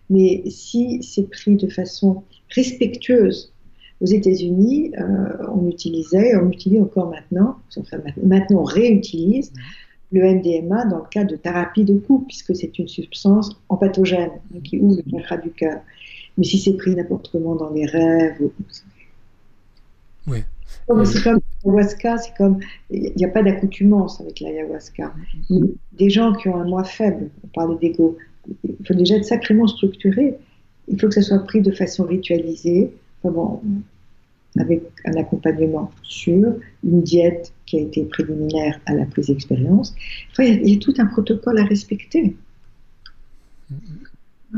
mais si c'est pris de façon respectueuse, aux États-Unis, euh, on utilisait, on utilise encore maintenant, enfin maintenant on réutilise le MDMA dans le cas de thérapie de coups, puisque c'est une substance empathogène qui ouvre le chakra du cœur. Mais si c'est pris n'importe comment dans les rêves, oui. C'est comme l'ayahuasca, c'est comme. Il n'y a pas d'accoutumance avec l'ayahuasca. Des gens qui ont un moi faible, on parle d'ego, il faut déjà être sacrément structuré. Il faut que ça soit pris de façon ritualisée, avec un accompagnement sûr, une diète qui a été préliminaire à la prise d'expérience. il, y a tout un protocole à respecter.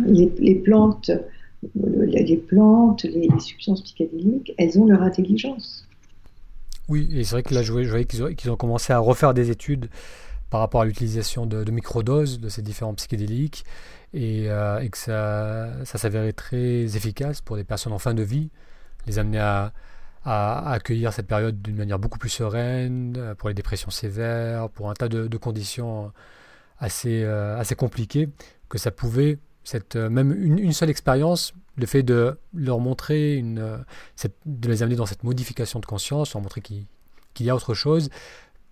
Les, plantes, les, plantes, les substances psychédéliques, elles ont leur intelligence. Oui, et c'est vrai que là, je voyais, qu'ils ont, commencé à refaire des études par rapport à l'utilisation de, microdoses de ces différents psychédéliques et, euh, que ça, ça s'avérait très efficace pour des personnes en fin de vie, les amener à, accueillir cette période d'une manière beaucoup plus sereine, euh, pour les dépressions sévères, pour un tas de, conditions assez, euh, assez compliquées, que ça pouvait, cette, même une seule expérience le fait de leur montrer une, euh, de les amener dans cette modification de conscience, leur montrer qu'il y a autre chose,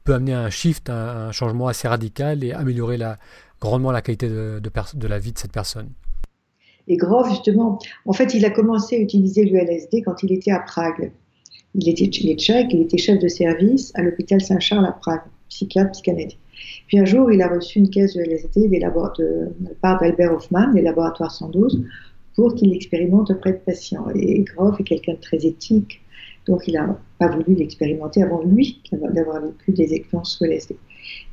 peut amener un shift, un, changement assez radical et améliorer grandement la qualité de, la vie de cette personne. Et Grove, justement, en fait, il a commencé à utiliser le LSD quand il était à Prague. Il était, tchèque, il était chef de service à l'hôpital Saint-Charles à Prague, psychiatre, psychanalyste. Puis un jour, il a reçu une caisse de LSD des de, la part d'Albert Hoffman, des laboratoires 112, pour qu'il l'expérimente auprès de patients. Et Groff est quelqu'un de très éthique, donc il n'a pas voulu l'expérimenter avant lui d'avoir vécu des expériences sous LSD.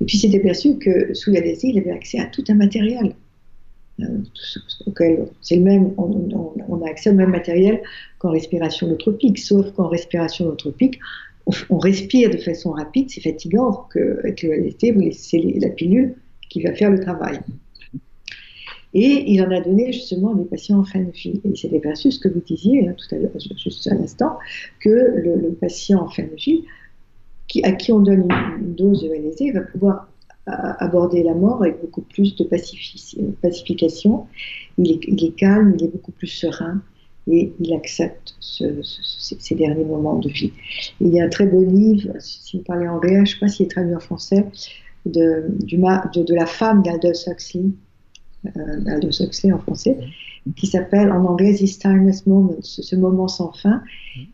Et puis il s'est aperçu que sous LSD, il avait accès à tout un matériel. Euh, c'est le même, on, a accès au même matériel qu'en respiration holotropique, sauf qu'en respiration holotropique, on, respire de façon rapide, c'est fatigant, qu'avec le LSD, vous laissez la pilule qui va faire le travail. Et il en a donné justement à des patients en fin de vie. Et il s'est aperçu, ce que vous disiez hein, tout à l'heure, juste à l'instant, que le, patient en fin de vie, qui, à qui on donne une, dose de LSD, va pouvoir aborder la mort avec beaucoup plus de pacification. Il est, calme, il est beaucoup plus serein et il accepte ces derniers moments de vie. il y a un très beau livre, si vous parlez anglais, je ne sais pas s'il est traduit en français, de, du, de, de la femme d'Aldous Huxley, euh, de Huxley en français, qui s'appelle en anglais This Timeless Moment, ce, moment sans fin,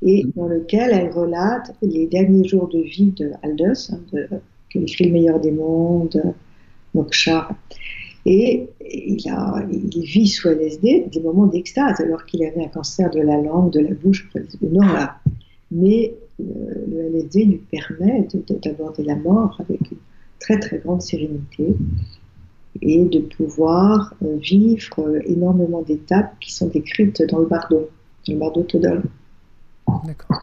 et dans lequel elle relate les derniers jours de vie de Aldous, hein, qui écrit Le meilleur des mondes, Moksha. Et il, a, il vit sous LSD des moments d'extase, alors qu'il avait un cancer de la langue, de la bouche, non là. Mais le, le LSD lui permet d'aborder la mort avec une très très grande sérénité et de pouvoir euh, vivre euh, énormément d'étapes qui sont décrites dans le bardo, dans le bardo Todol. D'accord.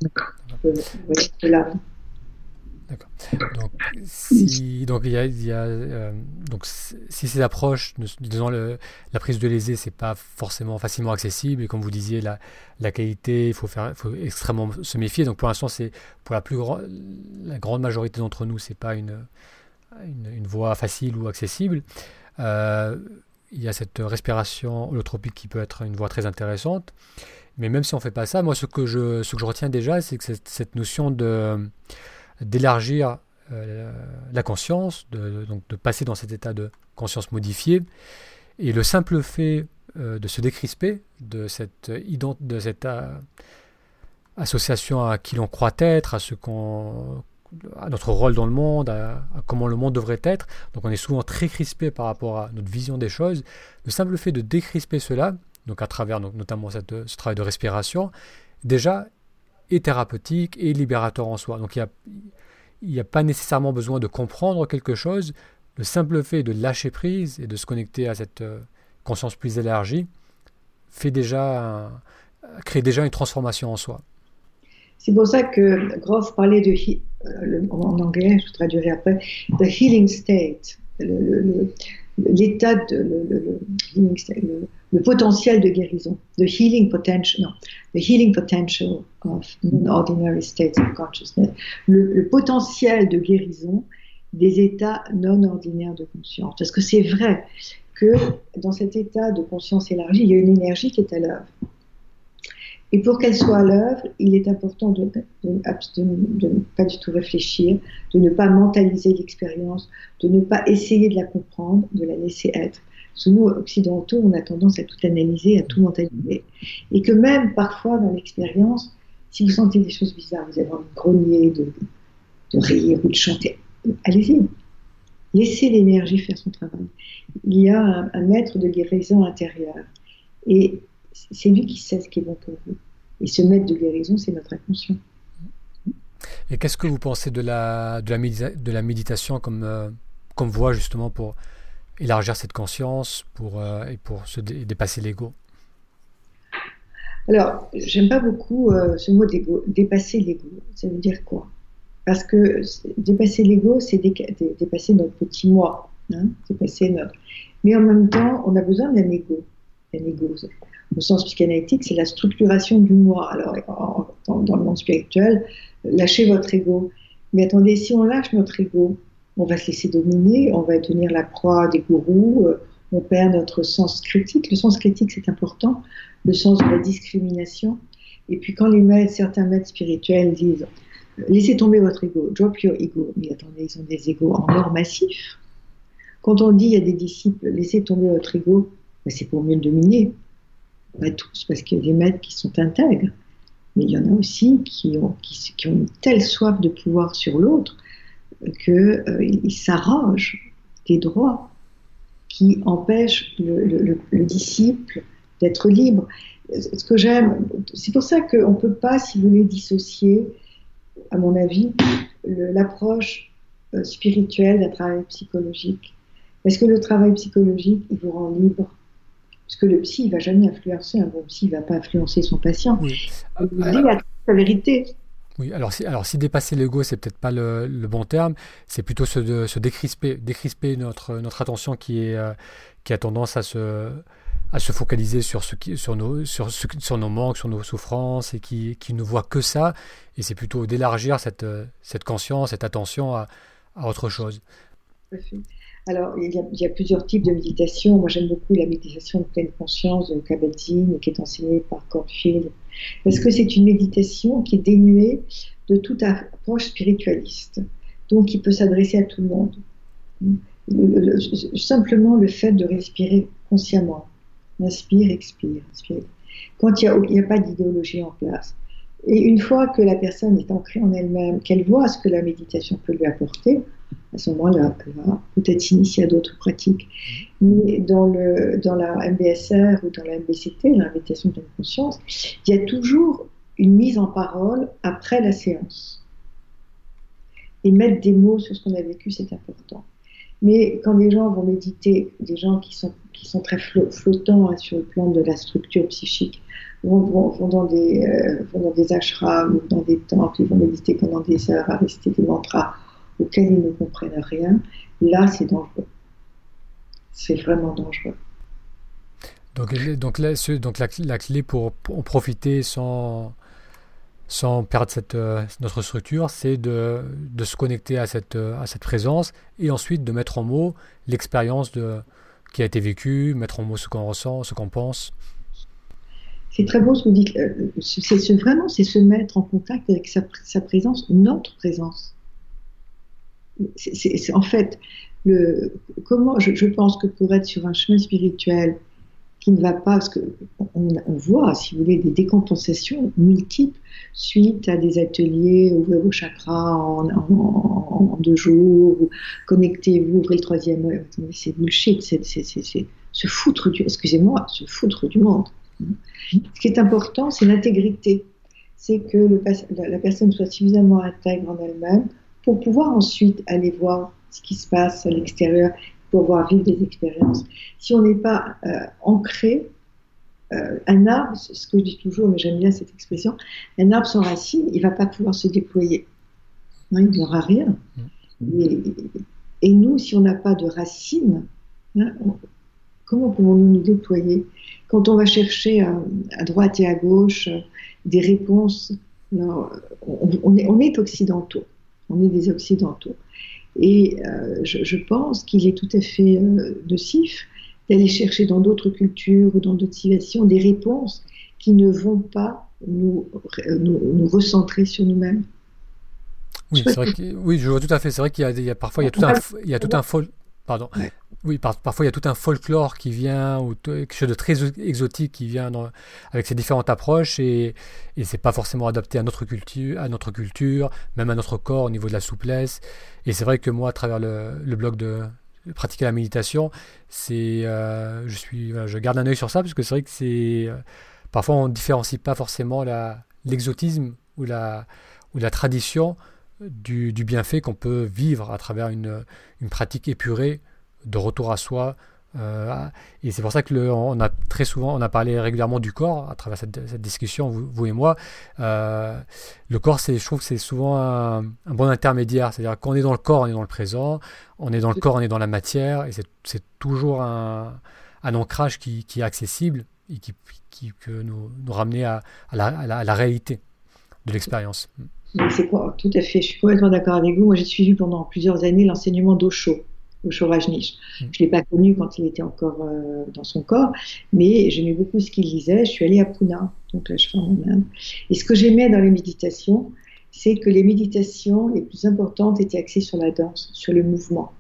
Euh, D'accord. Donc, si, donc, il y a, a donc, si ces approches, disons la prise de lésé, c'est pas forcément facilement accessible, et comme vous disiez, la, la qualité, il faut, faut extrêmement se méfier. Donc, pour l'instant, pour la plus grande, majorité d'entre nous, c'est pas une, une, voie facile ou accessible. Euh, il y a cette respiration holotropique qui peut être une voie très intéressante. Mais même si on ne fait pas ça, moi ce que je, ce que je retiens déjà, c'est que cette notion de, d'élargir euh, la conscience, de, donc de passer dans cet état de conscience modifiée, et le simple fait euh, de se décrisper de cette, de cette association à qui l'on croit être, à ce qu'on à notre rôle dans le monde, à, comment le monde devrait être. Donc on est souvent très crispé par rapport à notre vision des choses. Le simple fait de décrisper cela, donc à travers notamment cette, ce travail de respiration, déjà est thérapeutique et libérateur en soi. Donc il n'y a, pas nécessairement besoin de comprendre quelque chose. Le simple fait de lâcher prise et de se connecter à cette euh, conscience plus élargie fait déjà crée déjà une transformation en soi. C'est pour ça que Groff parlait de, euh, en anglais, je traduirai après, the healing state, l'état de le, le, potentiel de guérison, the healing potential, non, the healing potential of non-ordinary states of consciousness, le, potentiel de guérison des états non ordinaires de conscience. Parce que c'est vrai que dans cet état de conscience élargie, il y a une énergie qui est à l'œuvre. Et pour qu'elle soit à l'œuvre, il est important de, ne pas du tout réfléchir, de ne pas mentaliser l'expérience, de ne pas essayer de la comprendre, de la laisser être. Parce nous, occidentaux, on a tendance à tout analyser, à tout mentaliser. Et que même parfois dans l'expérience, si vous sentez des choses bizarres, vous avez envie de grogner, de, rire ou de chanter, allez-y. Laissez l'énergie faire son travail. Il y a un, un maître de guérison intérieure. Et c'est lui qui sait ce qui est bon pour vous. Et ce maître de guérison, c'est notre inconscient. Et qu'est-ce que vous pensez de la, de la, de la méditation comme, euh, comme voie justement pour élargir cette conscience pour, euh, et pour se dépasser l'ego? Alors, j'aime pas beaucoup euh, ce mot d'ego. Dépasser l'ego, ça veut dire quoi? Parce que dépasser l'ego, c'est dépasser notre petit moi. Hein dépasser notre... Mais en même temps, on a besoin d'un ego. Un ego au sens psychanalytique, c'est la structuration du moi. Alors, dans, le monde spirituel, lâchez votre ego. Mais attendez, si on lâche notre ego, on va se laisser dominer, on va devenir la proie des gourous, euh, on perd notre sens critique. Le sens critique, c'est important, le sens de la discrimination. Et puis quand certains maîtres spirituels disent laissez tomber votre ego, drop your ego, mais attendez, ils ont des égos en or massif. Quand on dit à des disciples laissez tomber votre ego, ben, c'est pour mieux le dominer pas tous, parce qu'il y a des maîtres qui sont intègres, mais il y en a aussi qui ont, une telle soif de pouvoir sur l'autre qu'ils euh, s'arrogent des droits qui empêchent le, disciple d'être libre. Ce que j'aime, c'est pour ça qu'on ne peut pas, si vous voulez, dissocier, à mon avis, l'approche euh, spirituelle d'un travail psychologique. Parce que le travail psychologique, il vous rend libre parce que le psy, il va jamais influencer, un bon psy, il va pas influencer son patient. Oui. Il dit la, vérité. Oui, alors si, alors si dépasser l'ego, c'est peut-être pas le, bon terme, c'est plutôt se, de, se décrisper, décrisper notre, notre attention qui, est, euh, qui a tendance à se, à se focaliser sur, ce qui, sur, nos, sur, sur nos manques, sur nos souffrances, et qui, qui ne voit que ça. Et c'est plutôt d'élargir cette, cette conscience, cette attention à, à autre chose. Alors, il y, a, plusieurs types de méditation. Moi, j'aime beaucoup la méditation de pleine conscience de Kabat-Zinn, qui est enseignée par Cornfield, parce que c'est une méditation qui est dénuée de toute approche spiritualiste, donc qui peut s'adresser à tout le monde. simplement le fait de respirer consciemment, inspire, expire, inspire. Quand il n'y a, a, pas d'idéologie en place. Et une fois que la personne est ancrée en elle-même, qu'elle voit ce que la méditation peut lui apporter, à ce moment-là, peut-être s'initier à d'autres pratiques. Mais dans, le, dans la MBSR ou dans la MBCT, l'invitation de conscience, il y a toujours une mise en parole après la séance. Et mettre des mots sur ce qu'on a vécu, c'est important. Mais quand les gens vont méditer, des gens qui sont, qui sont très flottants hein, sur le plan de la structure psychique, vont, dans, des, euh, vont dans des ashrams dans des temples, ils vont méditer pendant des heures à réciter des mantras auxquels ils ne comprennent rien, là c'est dangereux. C'est vraiment dangereux. Donc, donc, là, donc la, la, clé pour, en profiter sans, sans perdre cette, euh, notre structure, c'est de, de, se connecter à cette, euh, à cette présence et ensuite de mettre en mots l'expérience qui a été vécue, mettre en mots ce qu'on ressent, ce qu'on pense. C'est très beau ce que vous dites. Euh, c'est vraiment, c'est se mettre en contact avec sa, sa présence, notre présence en fait le, comment je, pense que pour être sur un chemin spirituel qui ne va pas, parce qu'on on voit, si vous voulez, des décompensations multiples suite à des ateliers, ouvrez vos chakras en, deux jours, connectez-vous, ouvrez le troisième. C'est bullshit, c'est se foutre du, excusez-moi, se foutre du monde. Ce qui est important, c'est l'intégrité. C'est que la personne soit suffisamment intègre en elle-même pour pouvoir ensuite aller voir ce qui se passe à l'extérieur pouvoir vivre des expériences. Si on n'est pas euh, ancré, euh, un arbre, c'est ce que je dis toujours, mais j'aime bien cette expression, un arbre sans racines, il ne va pas pouvoir se déployer. il n'aura rien. Mm. Et, nous, si on n'a pas de racines, hein, comment pouvons-nous nous déployer? Quand on va chercher à, droite et à gauche euh, des réponses, on, est, on est occidentaux, on est des occidentaux. Et euh, je, pense qu'il est tout à fait euh, nocif d'aller chercher dans d'autres cultures ou dans d'autres situations des réponses qui ne vont pas nous, nous, recentrer sur nous-mêmes. Oui, c'est vrai que, oui, je vois tout à fait. C'est vrai qu'il y, a parfois il y a tout un, il y a tout un pardon, oui, parfois il y a tout un folklore qui vient, ou quelque chose de très exotique qui vient avec ces différentes approches, et, et c'est pas forcément adapté à notre culture, à notre culture, même à notre corps au niveau de la souplesse. Et c'est vrai que moi, à travers le, le blog de, pratiquer la méditation, c'est, euh, je suis, je garde un œil sur ça parce que c'est vrai que c'est, euh, parfois on différencie pas forcément l'exotisme ou la, ou la tradition du, du bienfait qu'on peut vivre à travers une, une pratique épurée de retour à soi. Euh, et c'est pour ça que le, on a très souvent, on a parlé régulièrement du corps à travers cette, discussion, vous, et moi. Euh, le corps, c'est, je trouve que c'est souvent un, bon intermédiaire. C'est-à-dire qu'on est dans le corps, on est dans le présent. On est dans le corps, on est dans la matière. Et c'est, toujours un, ancrage qui, est accessible et qui, qui peut nous, nous ramener à, la, à, la, réalité de l'expérience. C'est quoi, tout à fait. Je suis complètement d'accord avec vous. Moi, j'ai suivi pendant plusieurs années l'enseignement chauffage niche. Mm. Je ne l'ai pas connu quand il était encore euh, dans son corps, mais j'aimais beaucoup ce qu'il disait. Je suis allée à Pune, donc là je suis en Inde. Et ce que j'aimais dans les méditations, c'est que les méditations les plus importantes étaient axées sur la danse, sur le mouvement.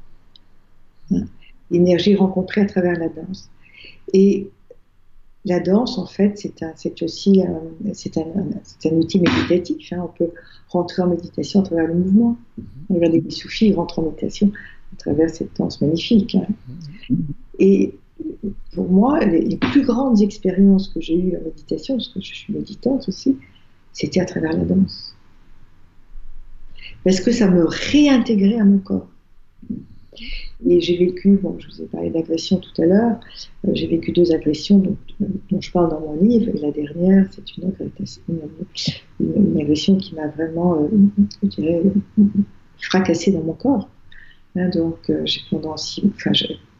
Hein. L'énergie rencontrée à travers la danse. Et la danse, en fait, c'est aussi c'est un, un, outil méditatif. Hein. On peut rentrer en méditation à travers le mouvement. Mm-hmm. Regardez les soufis, ils rentrent en méditation à travers cette danse magnifique. Hein. Et pour moi, les, plus grandes expériences que j'ai eues en méditation, parce que je suis méditante aussi, c'était à travers la danse. Parce que ça me réintégrait à mon corps. Et j'ai vécu, bon, je vous ai parlé d'agression tout à l'heure, euh, j'ai vécu deux agressions dont, je parle dans mon livre, et la dernière, c'est une, agression qui m'a vraiment, euh, je dirais, fracassée dans mon corps. Hein, donc, euh, j'ai pendant six, enfin,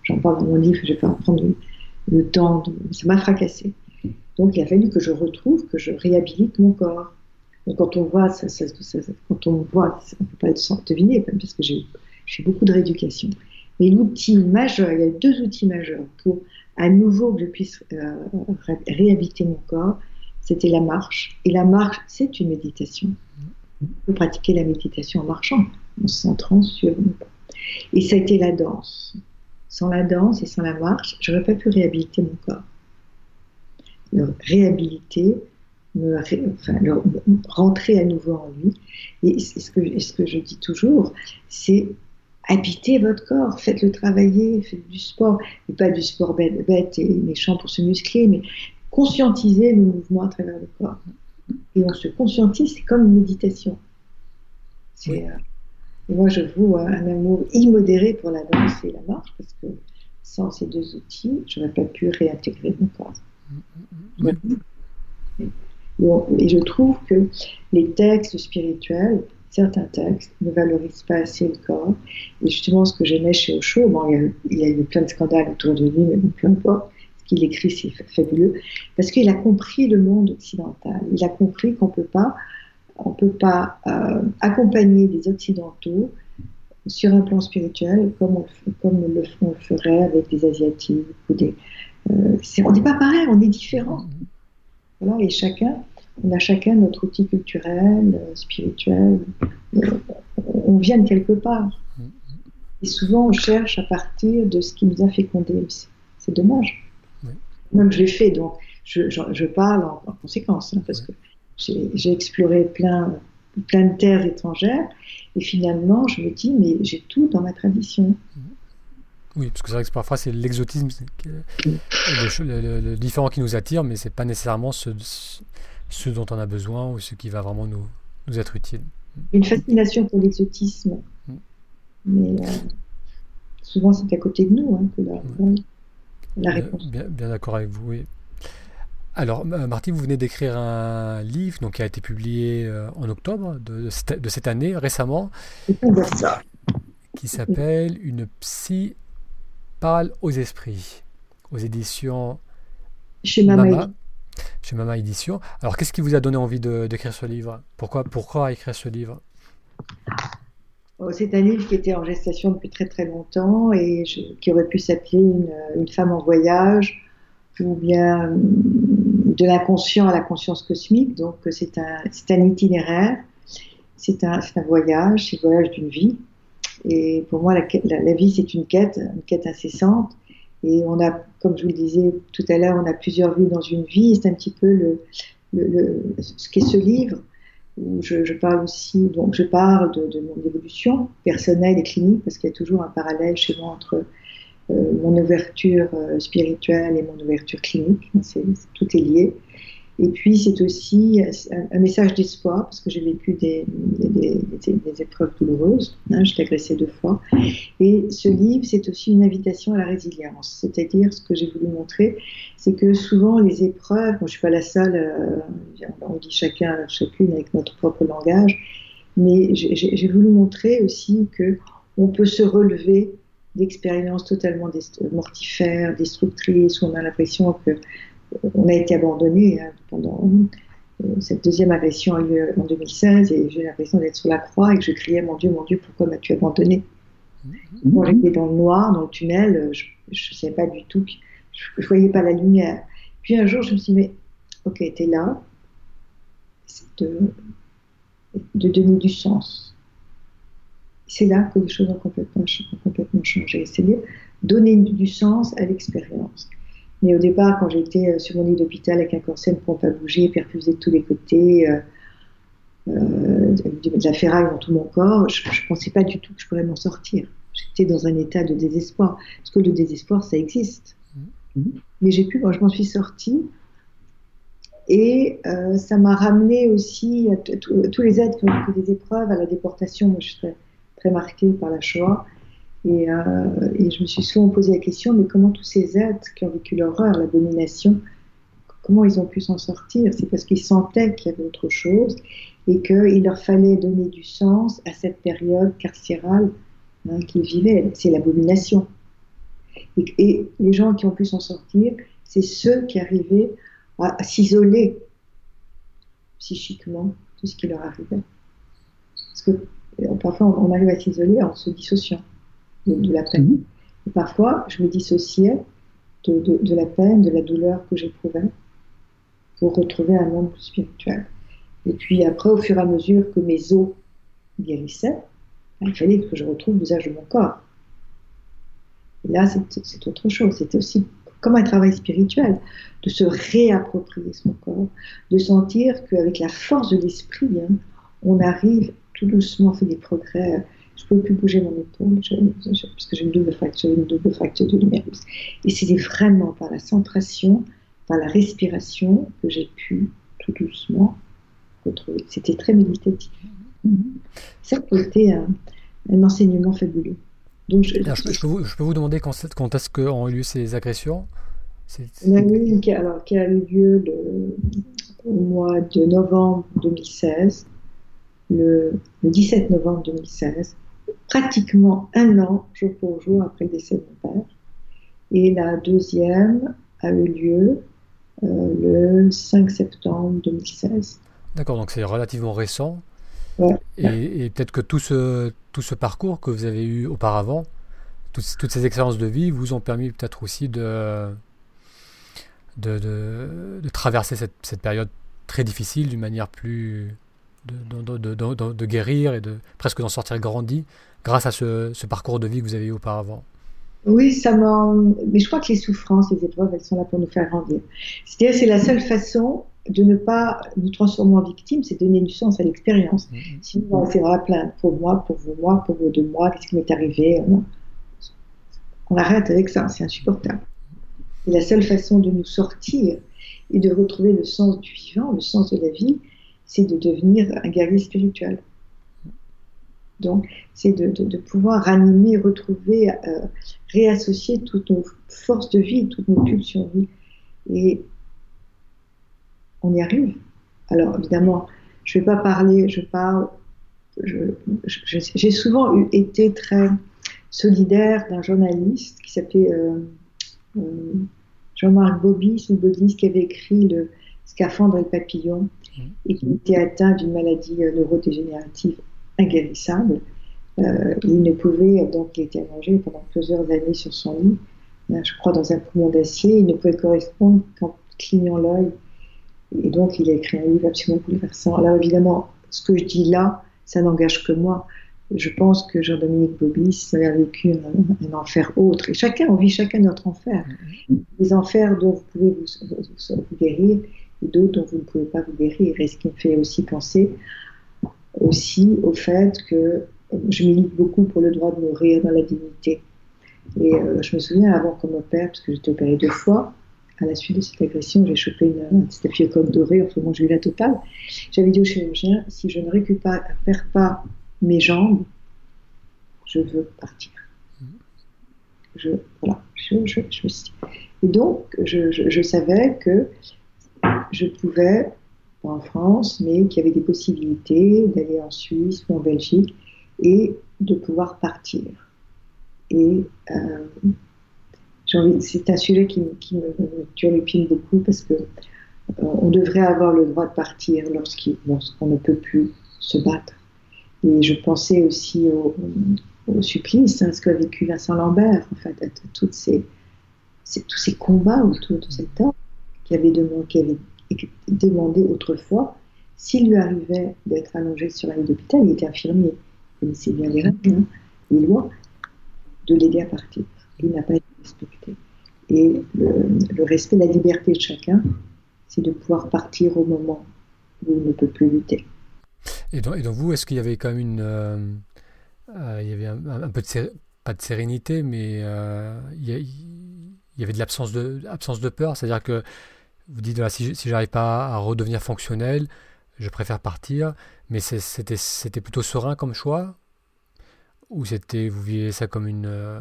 j'en parle dans mon livre, je vais pas en prendre le, temps, ça m'a fracassé. Donc, il a fallu que je retrouve, que je réhabilite mon corps. Donc, quand on voit, ça, quand on voit, on peut pas deviner, parce que j'ai fait beaucoup de rééducation. Mais l'outil majeur, il y a deux outils majeurs pour à nouveau que je puisse euh, réhabiliter mon corps, c'était la marche. Et la marche, c'est une méditation. On peut pratiquer la méditation en marchant, en se centrant sur et ça a été la danse. Sans la danse et sans la marche, j'aurais pas pu réhabiliter mon corps. Le réhabiliter, me, rentrer à nouveau en lui. Et ce que je dis toujours, c'est habitez votre corps, faites-le travailler, faites du sport, et pas du sport bête, bête et méchant pour se muscler, mais conscientiser le mouvement à travers le corps. Et on se conscientise, c'est comme une méditation. C'est, euh, et moi, je voue un amour immodéré pour la danse et la marche, parce que sans ces deux outils, je n'aurais pas pu réintégrer mon corps. Et je trouve que les textes spirituels, certains textes, ne valorisent pas assez le corps. Et justement, ce que j'aimais chez Osho, bon, il, y a, eu plein de scandales autour de lui, mais peu importe, ce qu'il écrit, c'est fabuleux, parce qu'il a compris le monde occidental. Il a compris qu'on ne peut pas on peut pas euh, accompagner des Occidentaux sur un plan spirituel comme on, comme le, ferait avec des Asiatiques ou des. Euh, on n'est pas pareil, on est différent. Voilà, et chacun, on a chacun notre outil culturel, euh, spirituel. on vient de quelque part. Et souvent, on cherche à partir de ce qui nous a fécondé. C'est dommage. Même je l'ai fait, donc je, je, parle en, conséquence, hein, parce que j'ai exploré plein, plein de terres étrangères, et finalement, je me dis, mais j'ai tout dans ma tradition. Oui, parce que c'est vrai que parfois c'est l'exotisme, le, le, différent qui nous attire, mais c'est pas nécessairement ce, ce, dont on a besoin ou ce qui va vraiment nous, nous être utile. Une fascination pour l'exotisme, mm. mais euh, souvent c'est à côté de nous hein, que la, réponse. Bien, bien d'accord avec vous, oui. Alors, Marty, vous venez d'écrire un livre donc, qui a été publié euh, en octobre de, de cette année, récemment, qui s'appelle Une psy parle aux esprits, aux éditions chez Mama, chez Mama Édition. Alors, qu'est-ce qui vous a donné envie d'écrire ce livre? Pourquoi, pourquoi écrire ce livre? Oh, C'est un livre qui était en gestation depuis très très longtemps et qui aurait pu s'appeler une, femme en voyage ou bien de l'inconscient à la conscience cosmique. Donc c'est un, un itinéraire, c'est un, un, voyage, c'est le voyage d'une vie. Et pour moi, la, vie, c'est une quête, une quête incessante. Et on a, comme je vous le disais tout à l'heure, on a plusieurs vies dans une vie. C'est un petit peu le, le, ce qu'est ce livre où je, parle aussi, donc je parle de, de mon évolution personnelle et clinique, parce qu'il y a toujours un parallèle chez moi entre euh, mon ouverture euh, spirituelle et mon ouverture clinique. tout est lié. Et puis c'est aussi un, message d'espoir parce que j'ai vécu des, des, épreuves douloureuses. Hein, J'étais agressée deux fois. Et ce livre, c'est aussi une invitation à la résilience. C'est-à-dire ce que j'ai voulu montrer, c'est que souvent les épreuves, moi je suis pas la seule, euh, on dit chacun, chacune avec notre propre langage, mais j'ai voulu montrer aussi que on peut se relever d'expériences totalement mortifères, destructrices, où on a l'impression que euh, on a été abandonné hein, pendant euh, cette deuxième agression a eu lieu en 2016 et j'ai l'impression d'être sur la croix et que je criais mon Dieu, mon Dieu, pourquoi m'as-tu abandonné? Moi mm-hmm. j'étais dans le noir, dans le tunnel, je ne savais pas du tout, je ne voyais pas la lumière. Puis un jour je me suis dit, mais ok, t'es là, c'est de, de donner du sens c'est là que les choses ont complètement, complètement changé. C'est-à-dire donner du sens à l'expérience. Mais au départ, quand j'étais euh, sur mon lit d'hôpital avec un corset, une pompe à bouger, perfusé de tous les côtés, euh, euh, de la ferraille dans tout mon corps, je ne pensais pas du tout que je pourrais m'en sortir. J'étais dans un état de désespoir. Parce que le désespoir, ça existe. Mm-hmm. Mais j'ai pu, moi, je m'en suis sortie. Et ça m'a ramené aussi à tous les êtres qui ont vécu des épreuves, à la déportation. Moi, je suis très marquée par la Shoah. Et, euh, et, je me suis souvent posé la question, mais comment tous ces êtres qui ont vécu l'horreur, la domination, comment ils ont pu s'en sortir? C'est parce qu'ils sentaient qu'il y avait autre chose et qu'il leur fallait donner du sens à cette période carcérale hein, qu'ils vivaient. C'est l'abomination. Et, les gens qui ont pu s'en sortir, c'est ceux qui arrivaient à, s'isoler psychiquement, tout ce qui leur arrivait. Parce que parfois, on arrive à s'isoler en se dissociant de, la peine. Mhm. Et parfois, je me dissociais de, la peine, de la douleur que j'éprouvais pour retrouver un monde plus spirituel. Et puis après, au fur et à mesure que mes os guérissaient, il fallait que je retrouve l'usage de mon corps. Et là, c'est autre chose. C'était aussi comme un travail spirituel, de se réapproprier son corps, de sentir qu'avec la force de l'esprit, hein, on arrive tout doucement fait des progrès. Je ne pouvais plus bouger mon épaule parce que j'ai une double fracture, une double fracture de l'humérus. Et c'était vraiment par la centration, par la respiration que j'ai pu tout doucement retrouver. C'était très méditatif. Ça a été un, enseignement fabuleux. Donc je, peux vous, je, peux vous, demander quand, quand est-ce qu'ont eu lieu ces agressions? En a eu une qui, alors, qui a eu lieu le, au mois de novembre 2016 le, 17 novembre 2016, pratiquement un an, jour pour jour, après le décès de mon père. Et la deuxième a eu lieu euh, le 5 septembre 2016. D'accord, donc c'est relativement récent. Et, peut-être que tout ce, tout ce parcours que vous avez eu auparavant, toutes, ces expériences de vie vous ont permis peut-être aussi de, de, de, traverser cette, cette, période très difficile d'une manière plus, de, de, guérir et de presque d'en sortir grandi grâce à ce, parcours de vie que vous avez eu auparavant. Oui, ça m'a. Mais je crois que les souffrances, les épreuves, elles sont là pour nous faire grandir. C'est-à-dire, c'est la seule façon de ne pas nous transformer en victime, c'est donner du sens à l'expérience. Mm-hmm. Sinon, c'est vraiment plein pour moi, pour vous, moi, pour vous, de moi, qu'est-ce qui m'est arrivé. On arrête avec ça, c'est insupportable. Et la seule façon de nous sortir et de retrouver le sens du vivant, le sens de la vie, c'est de devenir un guerrier spirituel. Donc, c'est de, pouvoir ranimer, retrouver, euh, réassocier toutes nos forces de vie, toutes nos pulsions de vie. Et on y arrive. Alors, évidemment, je ne vais pas parler, je parle. J'ai souvent eu, été très solidaire d'un journaliste qui s'appelait euh, euh, Jean-Marc Bobis, ou Bobis, qui avait écrit Le scaphandre et le papillon, et qui était atteint d'une maladie neurodégénérative inguérissable. Euh, il ne pouvait, donc il était allongé pendant plusieurs années sur son lit, euh, je crois dans un poumon d'acier, il ne pouvait correspondre qu'en clignant l'œil. Et donc il a écrit un livre absolument bouleversant. Alors évidemment, ce que je dis là, ça n'engage que moi. Je pense que Jean-Dominique Bobis a vécu un, enfer autre. Et chacun, on vit chacun notre enfer. Les enfers dont vous pouvez vous, vous guérir d'autres dont vous ne pouvez pas vous guérir. Et ce qui me fait aussi penser aussi au fait que je milite beaucoup pour le droit de mourir dans la dignité. Et euh, je me souviens avant qu'on m'opère, parce que j'étais opérée deux fois, à la suite de cette agression, j'ai chopé une, un staphylocoque doré, enfin bon, j'ai eu la totale. J'avais dit au chirurgien, si je ne récupère pas mes jambes, je veux partir. Je, voilà, je, je, je, et donc, je, savais que je pouvais en France, mais qu'il y avait des possibilités d'aller en Suisse ou en Belgique et de pouvoir partir. Et euh, c'est un sujet qui, qui me, turlupine beaucoup parce que euh, on devrait avoir le droit de partir lorsqu'on ne peut plus se battre. Et je pensais aussi au, supplice, hein, ce qu'a vécu Vincent Lambert, en fait, à, toutes ces, tous ces combats autour de cet homme qui avait, demandé, qui avait demandé autrefois s'il lui arrivait d'être allongé sur un lit d'hôpital, il était infirmier, il connaissait bien les règles, hein, les lois, de l'aider à partir. Il n'a pas été respecté. Et le, respect de la liberté de chacun, c'est de pouvoir partir au moment où il ne peut plus lutter. Et donc, vous, est-ce qu'il y avait quand même une... Euh, euh, il y avait un, peu de... Pas de sérénité, mais euh, il, y avait de l'absence de, absence de peur, c'est-à-dire que vous dites, si, si j'arrive pas à redevenir fonctionnel, je préfère partir, mais c'était plutôt serein comme choix? Ou c'était vous viviez ça comme une, euh,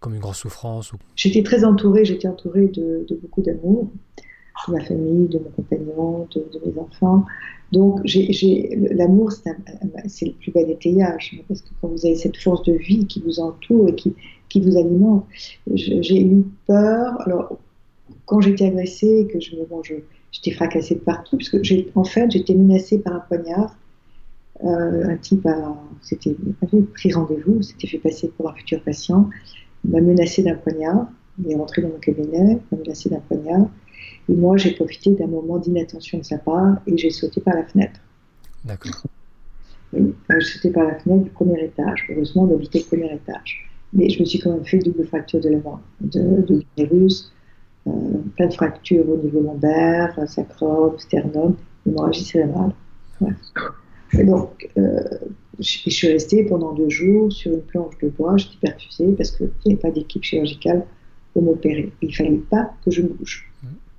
comme une grosse souffrance J'étais très entourée, j'étais entourée de, beaucoup d'amour, de ma famille, de mon compagnon, de, mes enfants. Donc l'amour, c'est le plus bel étayage, hein, parce que quand vous avez cette force de vie qui vous entoure et qui, vous alimente, j'ai eu peur. Quand j'étais agressée, que je, bon, j'étais fracassée de partout, parce que j'ai, en fait, j'étais menacée par un poignard. Euh, un type a, avait pris rendez-vous, s'était fait passer pour un futur patient, il m'a menacé d'un poignard, il est rentré dans mon cabinet, m'a menacé d'un poignard, et moi j'ai profité d'un moment d'inattention de sa part et j'ai sauté par la fenêtre. D'accord. Oui, euh, j'ai sauté par la fenêtre du premier étage. Heureusement, on habitait le premier étage. Mais je me suis quand même fait double fracture de la main, de, de l'utérus, plein de fractures au niveau lombaire, sacrum, sternum, hémorragie cérébrale. Et donc, euh, je, suis restée pendant deux jours sur une planche de bois, j'étais perfusée parce qu'il n'y avait pas d'équipe chirurgicale pour m'opérer. Il ne fallait pas que je bouge.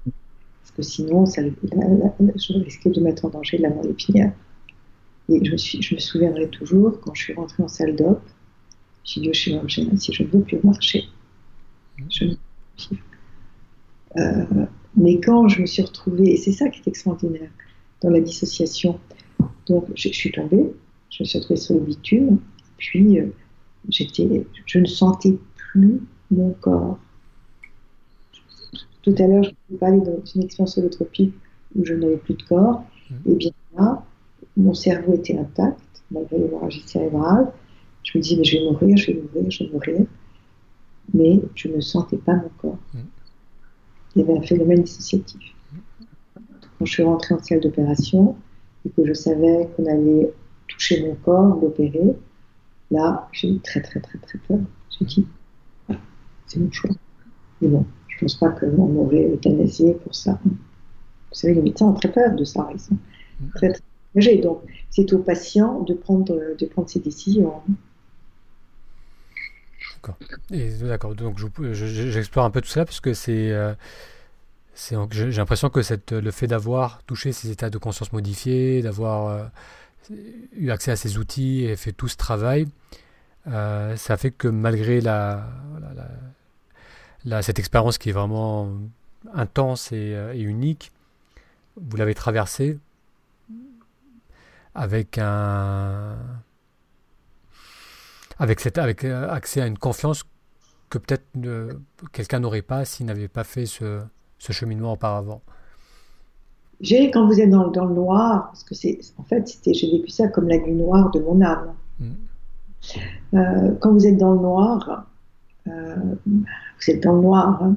Parce que sinon, je risquais de mettre en danger la moelle épinière. Et je me, me souviendrai toujours, quand je suis rentrée en salle d'op, j'ai dit au chirurgien, si je ne veux plus marcher, je ne peux euh, mais quand je me suis retrouvée, et c'est ça qui est extraordinaire dans la dissociation, donc je, suis tombée, je me suis retrouvée sur le bitume, puis euh, j'étais, je ne sentais plus mon corps. Tout à l'heure, je vous parlais d'une expérience holotropique où je n'avais plus de corps, mmh. et bien là, mon cerveau était intact, malgré l'hémorragie cérébrale. Je me disais, mais je vais mourir, je vais mourir, je vais mourir. Mais je ne sentais pas mon corps. Mmh il y avait un phénomène dissociatif. Quand je suis rentrée en salle d'opération et que je savais qu'on allait toucher mon corps, l'opérer, là, j'ai eu très très très très peur. J'ai dit, c'est mon choix. Mais bon, je pense pas qu'on m'aurait euthanasié pour ça. Vous savez, les médecins ont très peur de ça, ils sont très, très âgés. Donc, c'est au patient de prendre, de prendre ses décisions. D'accord. Donc, j'explore un peu tout ça parce que c'est. Euh, j'ai l'impression que le fait d'avoir touché ces états de conscience modifiés, d'avoir euh, eu accès à ces outils et fait tout ce travail, euh, ça fait que malgré la, cette expérience qui est vraiment intense et, euh, unique, vous l'avez traversée avec un avec cette avec accès à une confiance que peut-être quelqu'un n'aurait pas s'il n'avait pas fait ce, ce cheminement auparavant J'ai, quand vous êtes dans, dans, le noir, parce que c'est, en fait, c'était, j'ai vécu ça comme la nuit noire de mon âme. Mm. Euh, quand vous êtes dans le noir, euh, vous êtes dans le noir. Hein.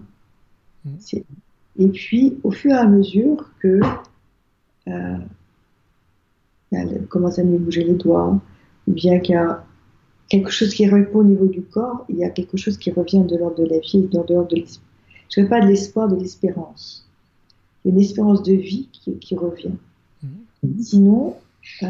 Mm. Et puis, au fur et à mesure que euh, elle commence à me bouger les doigts, ou bien qu'il y a quelque chose qui répond au niveau du corps, il y a quelque chose qui revient de l'ordre de la vie, de l'ordre de l'esprit je ne veux pas de l'espoir, de l'espérance. Une espérance de vie qui, revient. Mhm. Sinon, euh,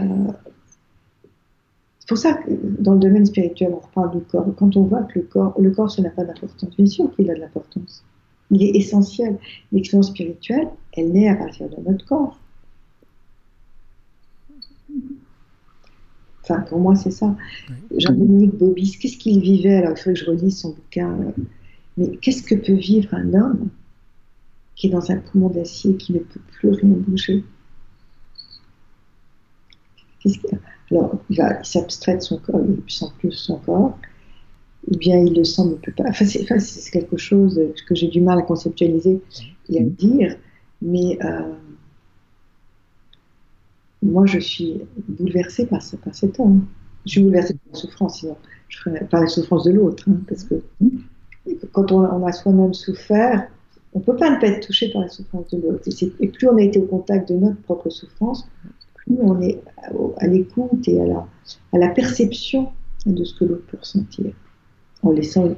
c'est pour ça que dans le domaine spirituel, on reparle du corps. Quand on voit que le corps, le corps, ça n'a pas d'importance. Bien sûr qu'il a de l'importance. Il est essentiel. L'expérience spirituelle, elle naît à partir de notre corps. Enfin, pour moi, c'est ça. Jean-Dominique Bobis, qu'est-ce qu'il vivait Alors, il faudrait que je relise son bouquin. Mais qu'est-ce que peut vivre un homme qui est dans un poumon d'acier qui ne peut plus rien bouger? Alors, il, va, s'abstrait de son corps, il ne sent plus son corps, ou bien il le sent, mais ne peut pas. Enfin, c'est, quelque chose que j'ai du mal à conceptualiser et à dire, mais euh, moi, je suis bouleversée par, cet homme. Je suis bouleversée par la souffrance, sinon par la souffrance de l'autre, hein, parce que quand on, a soi-même souffert, on ne peut pas ne pas être touché par la souffrance de l'autre. Et, plus on a été au contact de notre propre souffrance, plus on est à, l'écoute et à la, perception de ce que l'autre peut ressentir, en laissant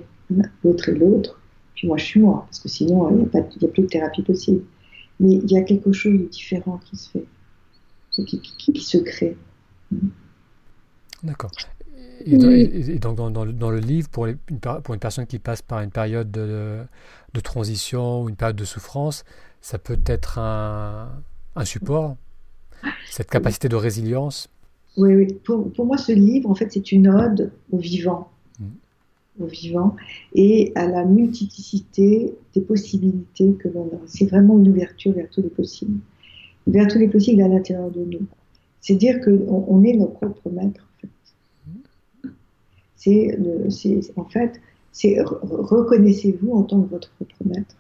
l'autre et l'autre. Puis moi, je suis moi, parce que sinon, il n'y a, plus de thérapie possible. Mais il y a quelque chose de différent qui se fait, qui, qui, qui se crée. D'accord. Et, donc dans, le livre, pour, une, pour, une, personne qui passe par une période de, transition ou une période de souffrance, ça peut être un, support, cette capacité de résilience. Oui, oui. Pour, moi, ce livre, en fait, c'est une ode au vivant. Mm. Au vivant et à la multiplicité des possibilités que l'on a. C'est vraiment une ouverture vers tous les possibles. Vers tous les possibles à l'intérieur de nous. C'est dire qu'on on est nos propres maîtres c'est en fait, c'est reconnaissez-vous en tant que votre propre maître.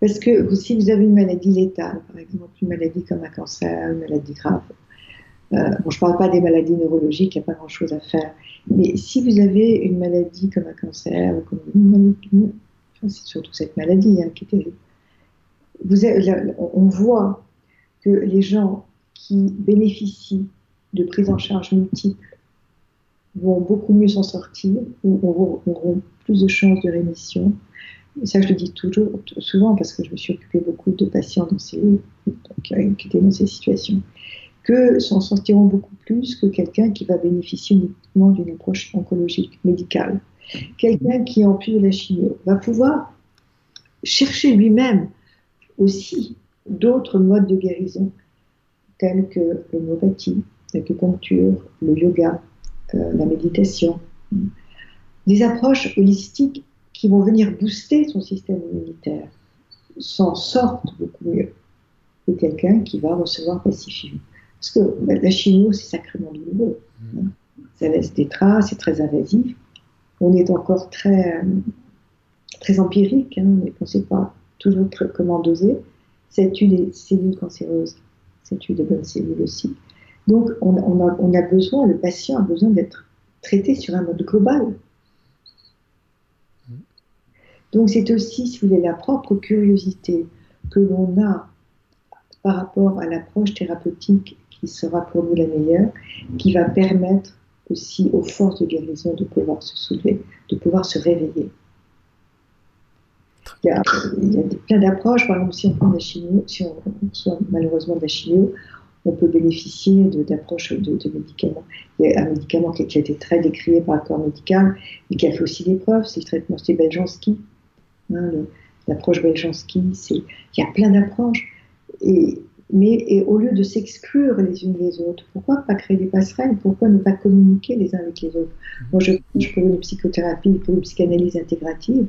Parce que si vous avez une maladie létale, par exemple, une maladie comme un cancer, une maladie grave, euh, bon, je ne parle pas des maladies neurologiques, il n'y a pas grand-chose à faire, mais si vous avez une maladie comme un cancer, comme une maladie, c'est surtout cette maladie hein, qui est terrible, vous on voit que les gens qui bénéficient de prise en charge multiples vont beaucoup mieux s'en sortir, ou auront, plus de chances de rémission. Ça, je le dis toujours, souvent, parce que je me suis occupée beaucoup de patients dans ces, étaient dans ces situations, que s'en sortiront beaucoup plus que quelqu'un qui va bénéficier uniquement d'une approche oncologique, médicale. Quelqu'un qui, en plus de la chimio, va pouvoir chercher lui-même aussi d'autres modes de guérison, tels que l'homéopathie, l'acupuncture, le yoga, euh, la méditation, des approches holistiques qui vont venir booster son système immunitaire s'en sortent beaucoup mieux que quelqu'un qui va recevoir pacifiquement. Parce que la chimio, c'est sacrément douloureux. Hein. Ça laisse des traces, c'est très invasif. On est encore très, très empirique, hein, on ne sait pas toujours comment doser. Ça tue des cellules cancéreuses, ça tue de bonnes cellules aussi. Donc, on, a, besoin, le patient a besoin d'être traité sur un mode global. Donc, c'est aussi, si vous voulez, la propre curiosité que l'on a par rapport à l'approche thérapeutique qui sera pour nous la meilleure, qui va permettre aussi aux forces de guérison de pouvoir se soulever, de pouvoir se réveiller. Il y a, plein d'approches. Par exemple, si on prend la chimio, si on reçoit malheureusement de la chimio, on peut bénéficier d'approches de, médicaments. Il y a un médicament qui, a été très décrié par le corps médical, mais qui a fait aussi des preuves, c'est le traitement, c'est Beljanski. Hein, L'approche Beljanski, il y a plein d'approches. Mais au lieu de s'exclure les unes les autres, pourquoi pas créer des passerelles? Pourquoi ne pas communiquer les uns avec les autres? Moi, je je une psychothérapie, pour une psychanalyse intégrative,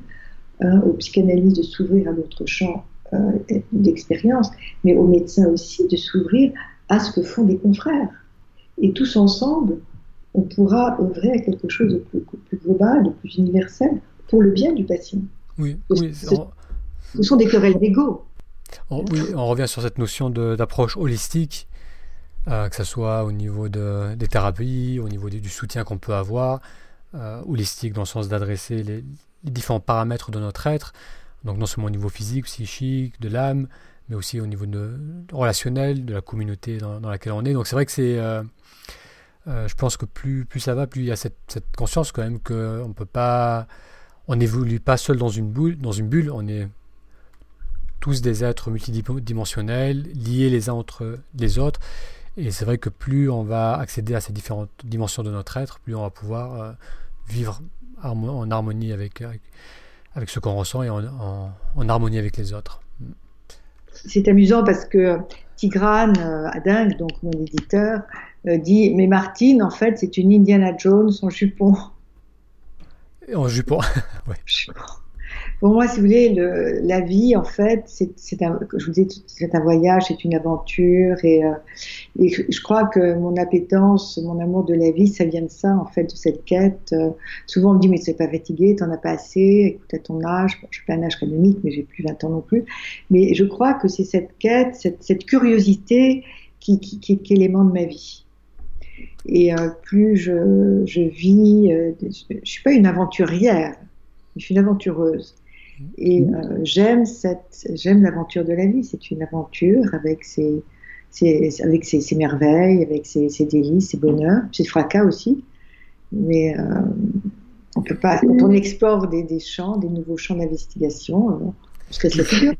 hein, aux psychanalystes de s'ouvrir à d'autres champs euh, d'expérience, mais aux médecins aussi de s'ouvrir à ce que font des confrères. Et tous ensemble, on pourra œuvrer à quelque chose de plus, global, de plus universel, pour le bien du patient. Oui, oui. Ce, sont des querelles d'ego. oui, on revient sur cette notion d'approche holistique, euh, que ce soit au niveau de, des thérapies, au niveau du soutien qu'on peut avoir, euh, holistique dans le sens d'adresser les, les, différents paramètres de notre être, donc non seulement au niveau physique, psychique, de l'âme, mais aussi au niveau relationnel, de la communauté dans, laquelle on est. Donc c'est vrai que c'est... Euh, euh, je pense que plus, plus ça va, plus il y a cette, conscience quand même qu'on peut pas... On n'évolue pas seul dans une, boule, dans une bulle, on est tous des êtres multidimensionnels, liés les uns entre les autres. Et c'est vrai que plus on va accéder à ces différentes dimensions de notre être, plus on va pouvoir euh, vivre en harmonie avec, avec, ce qu'on ressent et en, en harmonie avec les autres c'est amusant parce que Tigrane euh, Ading, donc mon éditeur, euh, dit Mais Martine, en fait, c'est une Indiana Jones en jupon. En jupon, oui. Pour moi, si vous voulez, le, la vie, en fait, c'est un, je vous dis, c'est un voyage, c'est une aventure, et, euh, je crois que mon appétence, mon amour de la vie, ça vient de ça, en fait, de cette quête. Euh, souvent, on me dit, mais tu n'es pas fatigué, t'en as pas assez, écoute à ton âge, bon, je suis pas un âge académique, mais j'ai plus 20 ans non plus, mais je crois que c'est cette quête, cette, curiosité qui, est l'élément de ma vie. Et euh, plus je, vis, je, je suis pas une aventurière, je suis une aventureuse. Et mmh. euh, j'aime cette, j'aime l'aventure de la vie. C'est une aventure avec ses, ses avec ses, ses, merveilles, avec ses, ses, délices, ses bonheurs, ses fracas aussi. Mais euh, on peut pas. Quand on explore des, des champs, des nouveaux champs d'investigation, parce que c'est dur.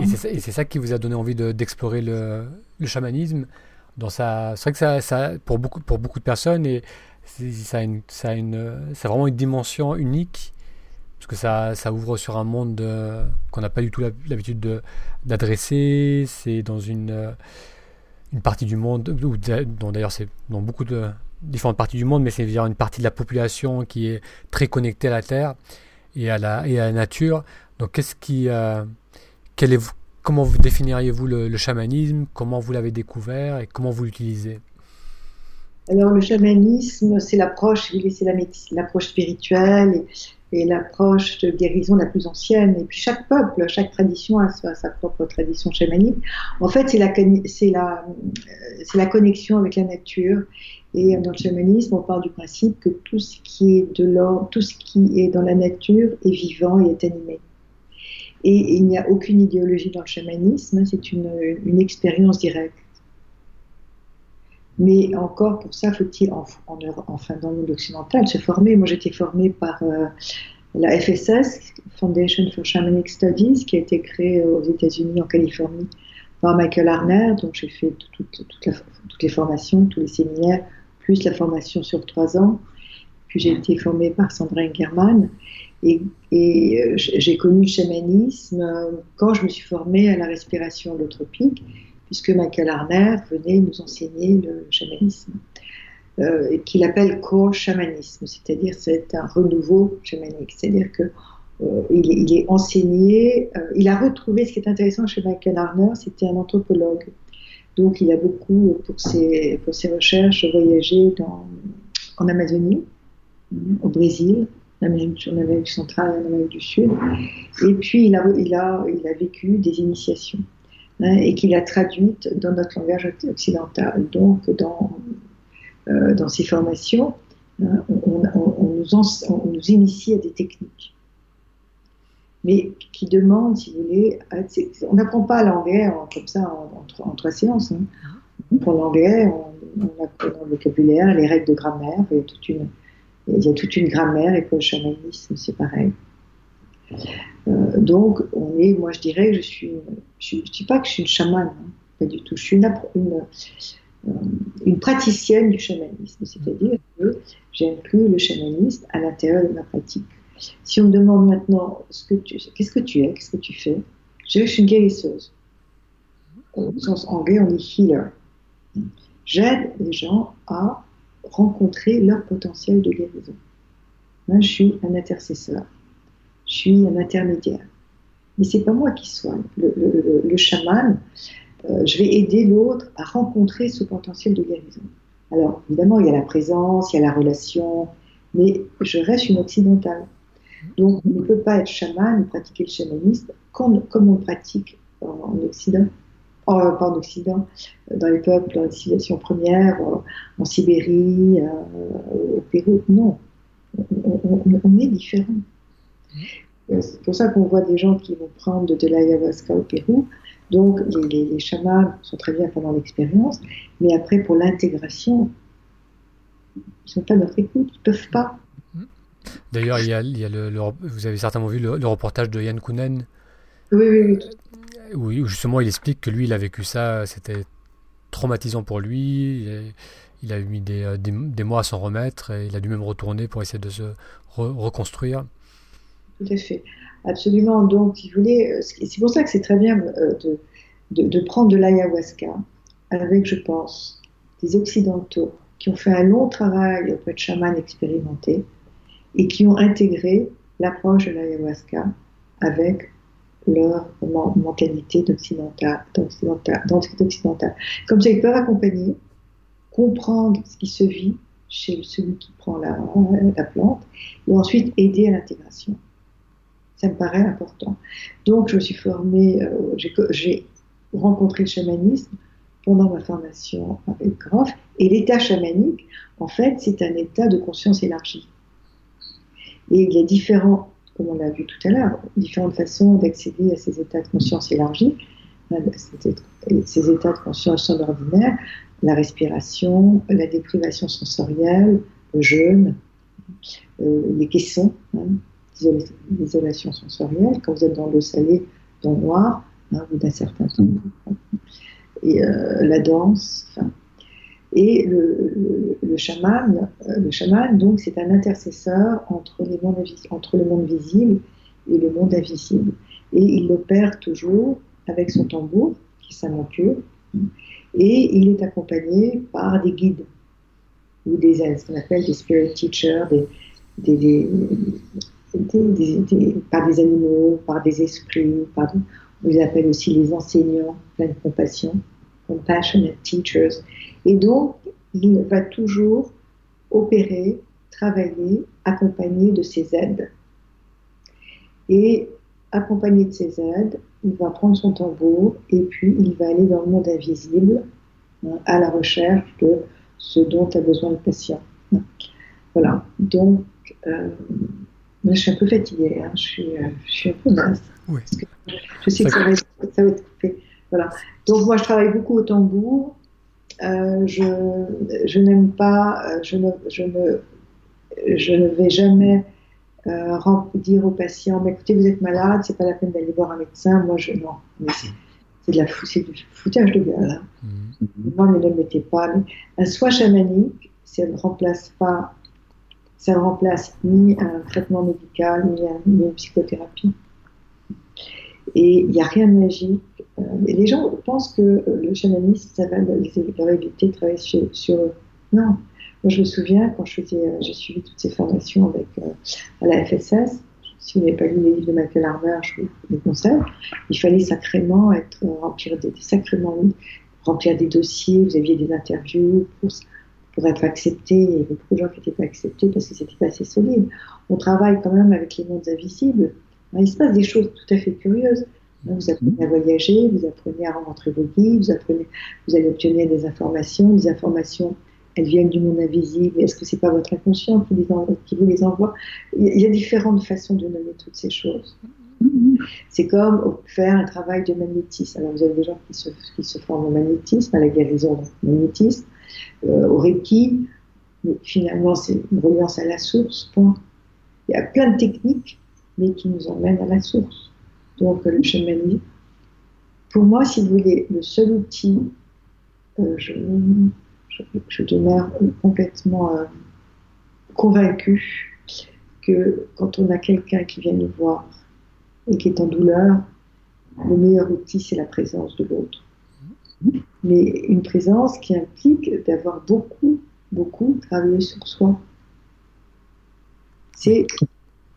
Et c'est ça, ça, qui vous a donné envie d'explorer le, le, chamanisme. Dans sa, c'est vrai que ça, ça, pour beaucoup, pour beaucoup de personnes, et ça a une, ça a une, c'est vraiment une dimension unique parce que ça, ça ouvre sur un monde qu'on n'a pas du tout l'habitude d'adresser. C'est dans une, une partie du monde, d'ailleurs c'est dans beaucoup de différentes parties du monde, mais c'est une partie de la population qui est très connectée à la Terre et à la, et à la nature. Donc qu'est-ce qui... Euh, est, comment vous définiriez-vous le, le, chamanisme? Comment vous l'avez découvert et comment vous l'utilisez? Alors le chamanisme, c'est l'approche, c'est l'approche spirituelle et, et l'approche de guérison la plus ancienne. Et puis chaque peuple, chaque tradition a sa, propre tradition chamanique. En fait, c'est la, c'est la, c'est la connexion avec la nature. Et dans le chamanisme, on part du principe que tout ce qui est de l'ordre, tout ce qui est dans la nature est vivant et est animé. Et il n'y a aucune idéologie dans le chamanisme, c'est une, une expérience directe. Mais encore, pour ça, faut-il, en, enfin dans le monde occidental, se former. Moi, j'étais formée par euh, la FSS, Foundation for Shamanic Studies, qui a été créée aux États-Unis, en Californie, par Michael Arner. Donc, j'ai fait toutes les formations, tous les séminaires, plus la formation sur trois ans. Puis, j'ai été formée par Sandra Engerman. Et, euh, j'ai connu le chamanisme euh, quand je me suis formée à la respiration holotropique puisque Michael Arner venait nous enseigner le chamanisme, euh, qu'il appelle core chamanisme, c'est-à-dire c'est un renouveau chamanique, c'est-à-dire que euh, est enseigné, euh, il a retrouvé, ce qui est intéressant chez Michael Arner, c'était un anthropologue, donc il a beaucoup, pour ses, pour ses recherches, voyagé en Amazonie, au Brésil, en Amérique centrale, en Amérique du Sud, et puis il a, il a, il a vécu des initiations. Hein, et qu'il a traduite dans notre langage occidental. Donc, dans, euh, dans ces formations, hein, on, nous on, nous initie à des techniques, mais qui demandent, si vous voulez, on n'apprend pas l'anglais comme ça en, trois séances. Hein. Pour l'anglais, on, apprend le vocabulaire, les règles de grammaire, il y a toute une, il y a toute une grammaire, et pour le chamanisme, c'est pareil. Euh, donc, on est, moi je dirais que je suis, je ne dis pas que je suis une chamane, hein, pas du tout. Je suis une, euh, praticienne du chamanisme, c'est-à-dire que j'inclus le chamanisme à l'intérieur de ma pratique. Si on me demande maintenant ce que qu'est-ce que tu es, qu'est-ce que tu fais, je suis une guérisseuse. Au sens anglais, on dit healer. J'aide les gens à rencontrer leur potentiel de guérison. Je suis un intercesseur je suis un intermédiaire. Mais c'est pas moi qui soigne. Le, chaman, euh, je vais aider l'autre à rencontrer ce potentiel de guérison. Alors, évidemment, il y a la présence, il y a la relation, mais je reste une occidentale. Donc, on ne peut pas être chaman ou pratiquer le chamanisme comme, comme on pratique en, Occident. Pas en Occident, dans les peuples, dans les civilisations premières, en Sibérie, euh, au Pérou. Non, on est différent. C'est pour ça qu'on voit des gens qui vont prendre de l'ayahuasca au Pérou. Donc, les, chamans sont très bien pendant l'expérience, mais après, pour l'intégration, ils ne sont pas notre écoute, ils ne peuvent pas. D'ailleurs, il y a, le, vous avez certainement vu le, reportage de Yann Kounen. Oui, oui, oui. Oui, justement, il explique que lui, il a vécu ça, c'était traumatisant pour lui. il a eu mis des, des, mois à s'en remettre et il a dû même retourner pour essayer de se reconstruire tout à fait. Absolument. Donc, si vous voulez, c'est pour ça que c'est très bien euh, de, prendre de l'ayahuasca avec, je pense, des Occidentaux qui ont fait un long travail auprès de chamans expérimentés et qui ont intégré l'approche de l'ayahuasca avec leur mentalité d'occidental. Comme ça, ils peuvent accompagner, comprendre ce qui se vit chez celui qui prend la, la plante, et ensuite aider à l'intégration. Ça me paraît important. Donc, je suis formée, euh, j'ai rencontré le chamanisme pendant ma formation avec Groff. Et l'état chamanique, en fait, c'est un état de conscience élargie. Et il y a différents, comme on l'a vu tout à l'heure, différentes façons d'accéder à ces états de conscience élargie. Ces états de conscience sont ordinaires, la respiration, la déprivation sensorielle, le jeûne, euh, les caissons, hein, l'isolation sensorielle, quand vous êtes dans l'eau salée, dans le noir, hein, d'un certain temps, et euh, la danse, et le, chaman, euh, le donc, c'est un intercesseur entre, les mondes, entre le monde visible et le monde invisible. Et il opère toujours avec son tambour, qui est et il est accompagné par des guides, ou des, ce qu'on appelle des spirit teachers, des, par des animaux, par des esprits, par, on les appelle aussi les enseignants plein de compassion, compassionate teachers. Et donc, il va toujours opérer, travailler, accompagner de ses aides. Et accompagné de ses aides, il va prendre son tambour et puis il va aller dans le monde invisible hein, à la recherche de ce dont a besoin le patient. Voilà. Donc, euh, je suis un peu fatiguée, hein. je, suis, euh, je, suis, un peu basse. Je sais que ça va, être, ça va, être, coupé. Voilà. Donc moi, je travaille beaucoup au tambour. Euh, je, je n'aime pas, euh, je ne, je, ne, je ne vais jamais euh, dire aux patients, mais écoutez, vous êtes malade, c'est pas la peine d'aller voir un médecin. Moi, je non. C'est de la du foutage de gueule. Hein. Non, mais ne le mettez pas. Mais un soin chamanique, ça ne remplace pas ça ne remplace ni un traitement médical, ni, une psychothérapie. Et il n'y a rien de magique. Euh, les gens pensent que euh, le chamanisme, ça va leur éviter de travailler sur, eux. Non. Moi, je me souviens, quand euh, j'ai suivi toutes ces formations avec, à la FSS, si vous n'avez pas lu les livres de Michael Harmer, je vous les conseille. Il fallait sacrément être, remplir des, sacrément, remplir des dossiers, vous aviez des interviews pour, pour être accepté. Il beaucoup de gens qui n'étaient pas acceptés parce que c'était pas assez solide. On travaille quand même avec les mondes invisibles. Il se passe des choses tout à fait curieuses. Vous apprenez à voyager, vous apprenez à rencontrer vos guides, vous, apprenez, vous allez obtenir des informations. Des informations, elles viennent du monde invisible. Est-ce que c'est pas votre inconscient qui, qui vous les envoie? Il y a différentes façons de nommer toutes ces choses. C'est comme faire un travail de magnétisme. Alors, vous avez des gens qui se, qui se forment au magnétisme, à la guérison du magnétisme. Euh, au Reiki, mais finalement c'est une reliance à la source. Il y a plein de techniques mais qui nous emmène à la source. Donc le chamanisme. Pour moi, si vous voulez, le seul outil, euh, je, je, demeure complètement euh, convaincue que quand on a quelqu'un qui vient nous voir et qui est en douleur, le meilleur outil, c'est la présence de l'autre. Mais une présence qui implique d'avoir beaucoup, beaucoup travaillé sur soi. C'est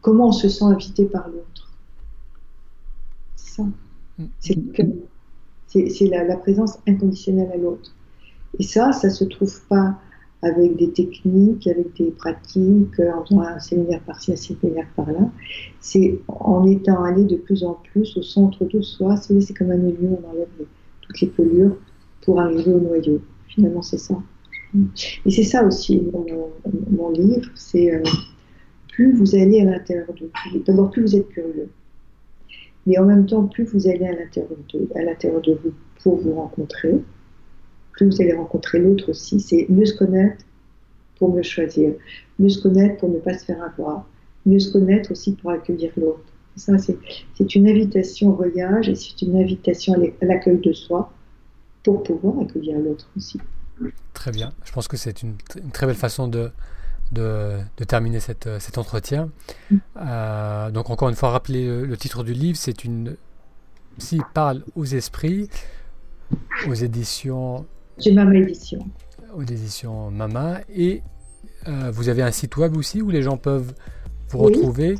comment on se sent invité par l'autre. C'est ça. C'est la, la présence inconditionnelle à l'autre. Et ça, ça se trouve pas avec des techniques, avec des pratiques, en faisant un séminaire par-ci, un séminaire par-là. C'est en étant allé de plus en plus au centre de soi. C'est comme un milieu, on enlève toutes les pollueurs pour arriver au noyau. Finalement, c'est ça. Et c'est ça aussi mon, livre, c'est euh, plus vous allez à l'intérieur de vous, d'abord plus vous êtes curieux, mais en même temps plus vous allez à l'intérieur de, à l'intérieur de vous pour vous rencontrer, plus vous allez rencontrer l'autre aussi, c'est mieux se connaître pour mieux choisir, mieux se connaître pour ne pas se faire avoir, mieux se connaître aussi pour accueillir l'autre. Ça, c'est une invitation au voyage et c'est une invitation à l'accueil de soi pour pouvoir accueillir l'autre aussi. Très bien. Je pense que c'est une, très belle façon de, de, terminer cette, cet entretien. Mm. Euh, donc, encore une fois, rappeler le, titre du livre c'est une. S'il parle aux esprits, aux éditions j'ai Mama Édition. Aux éditions Mama. Et euh, vous avez un site web aussi où les gens peuvent vous retrouver?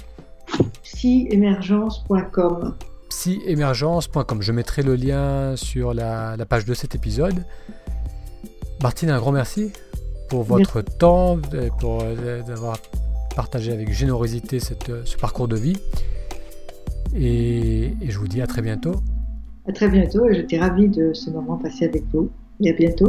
Psyemergence.com. Psyemergence.com. Je mettrai le lien sur la, page de cet épisode. Martine, un grand merci pour votre temps, pour d'avoir partagé avec générosité ce parcours de vie. Et, je vous dis à très bientôt. À très bientôt et j'étais ravie de ce moment passé avec vous et à bientôt.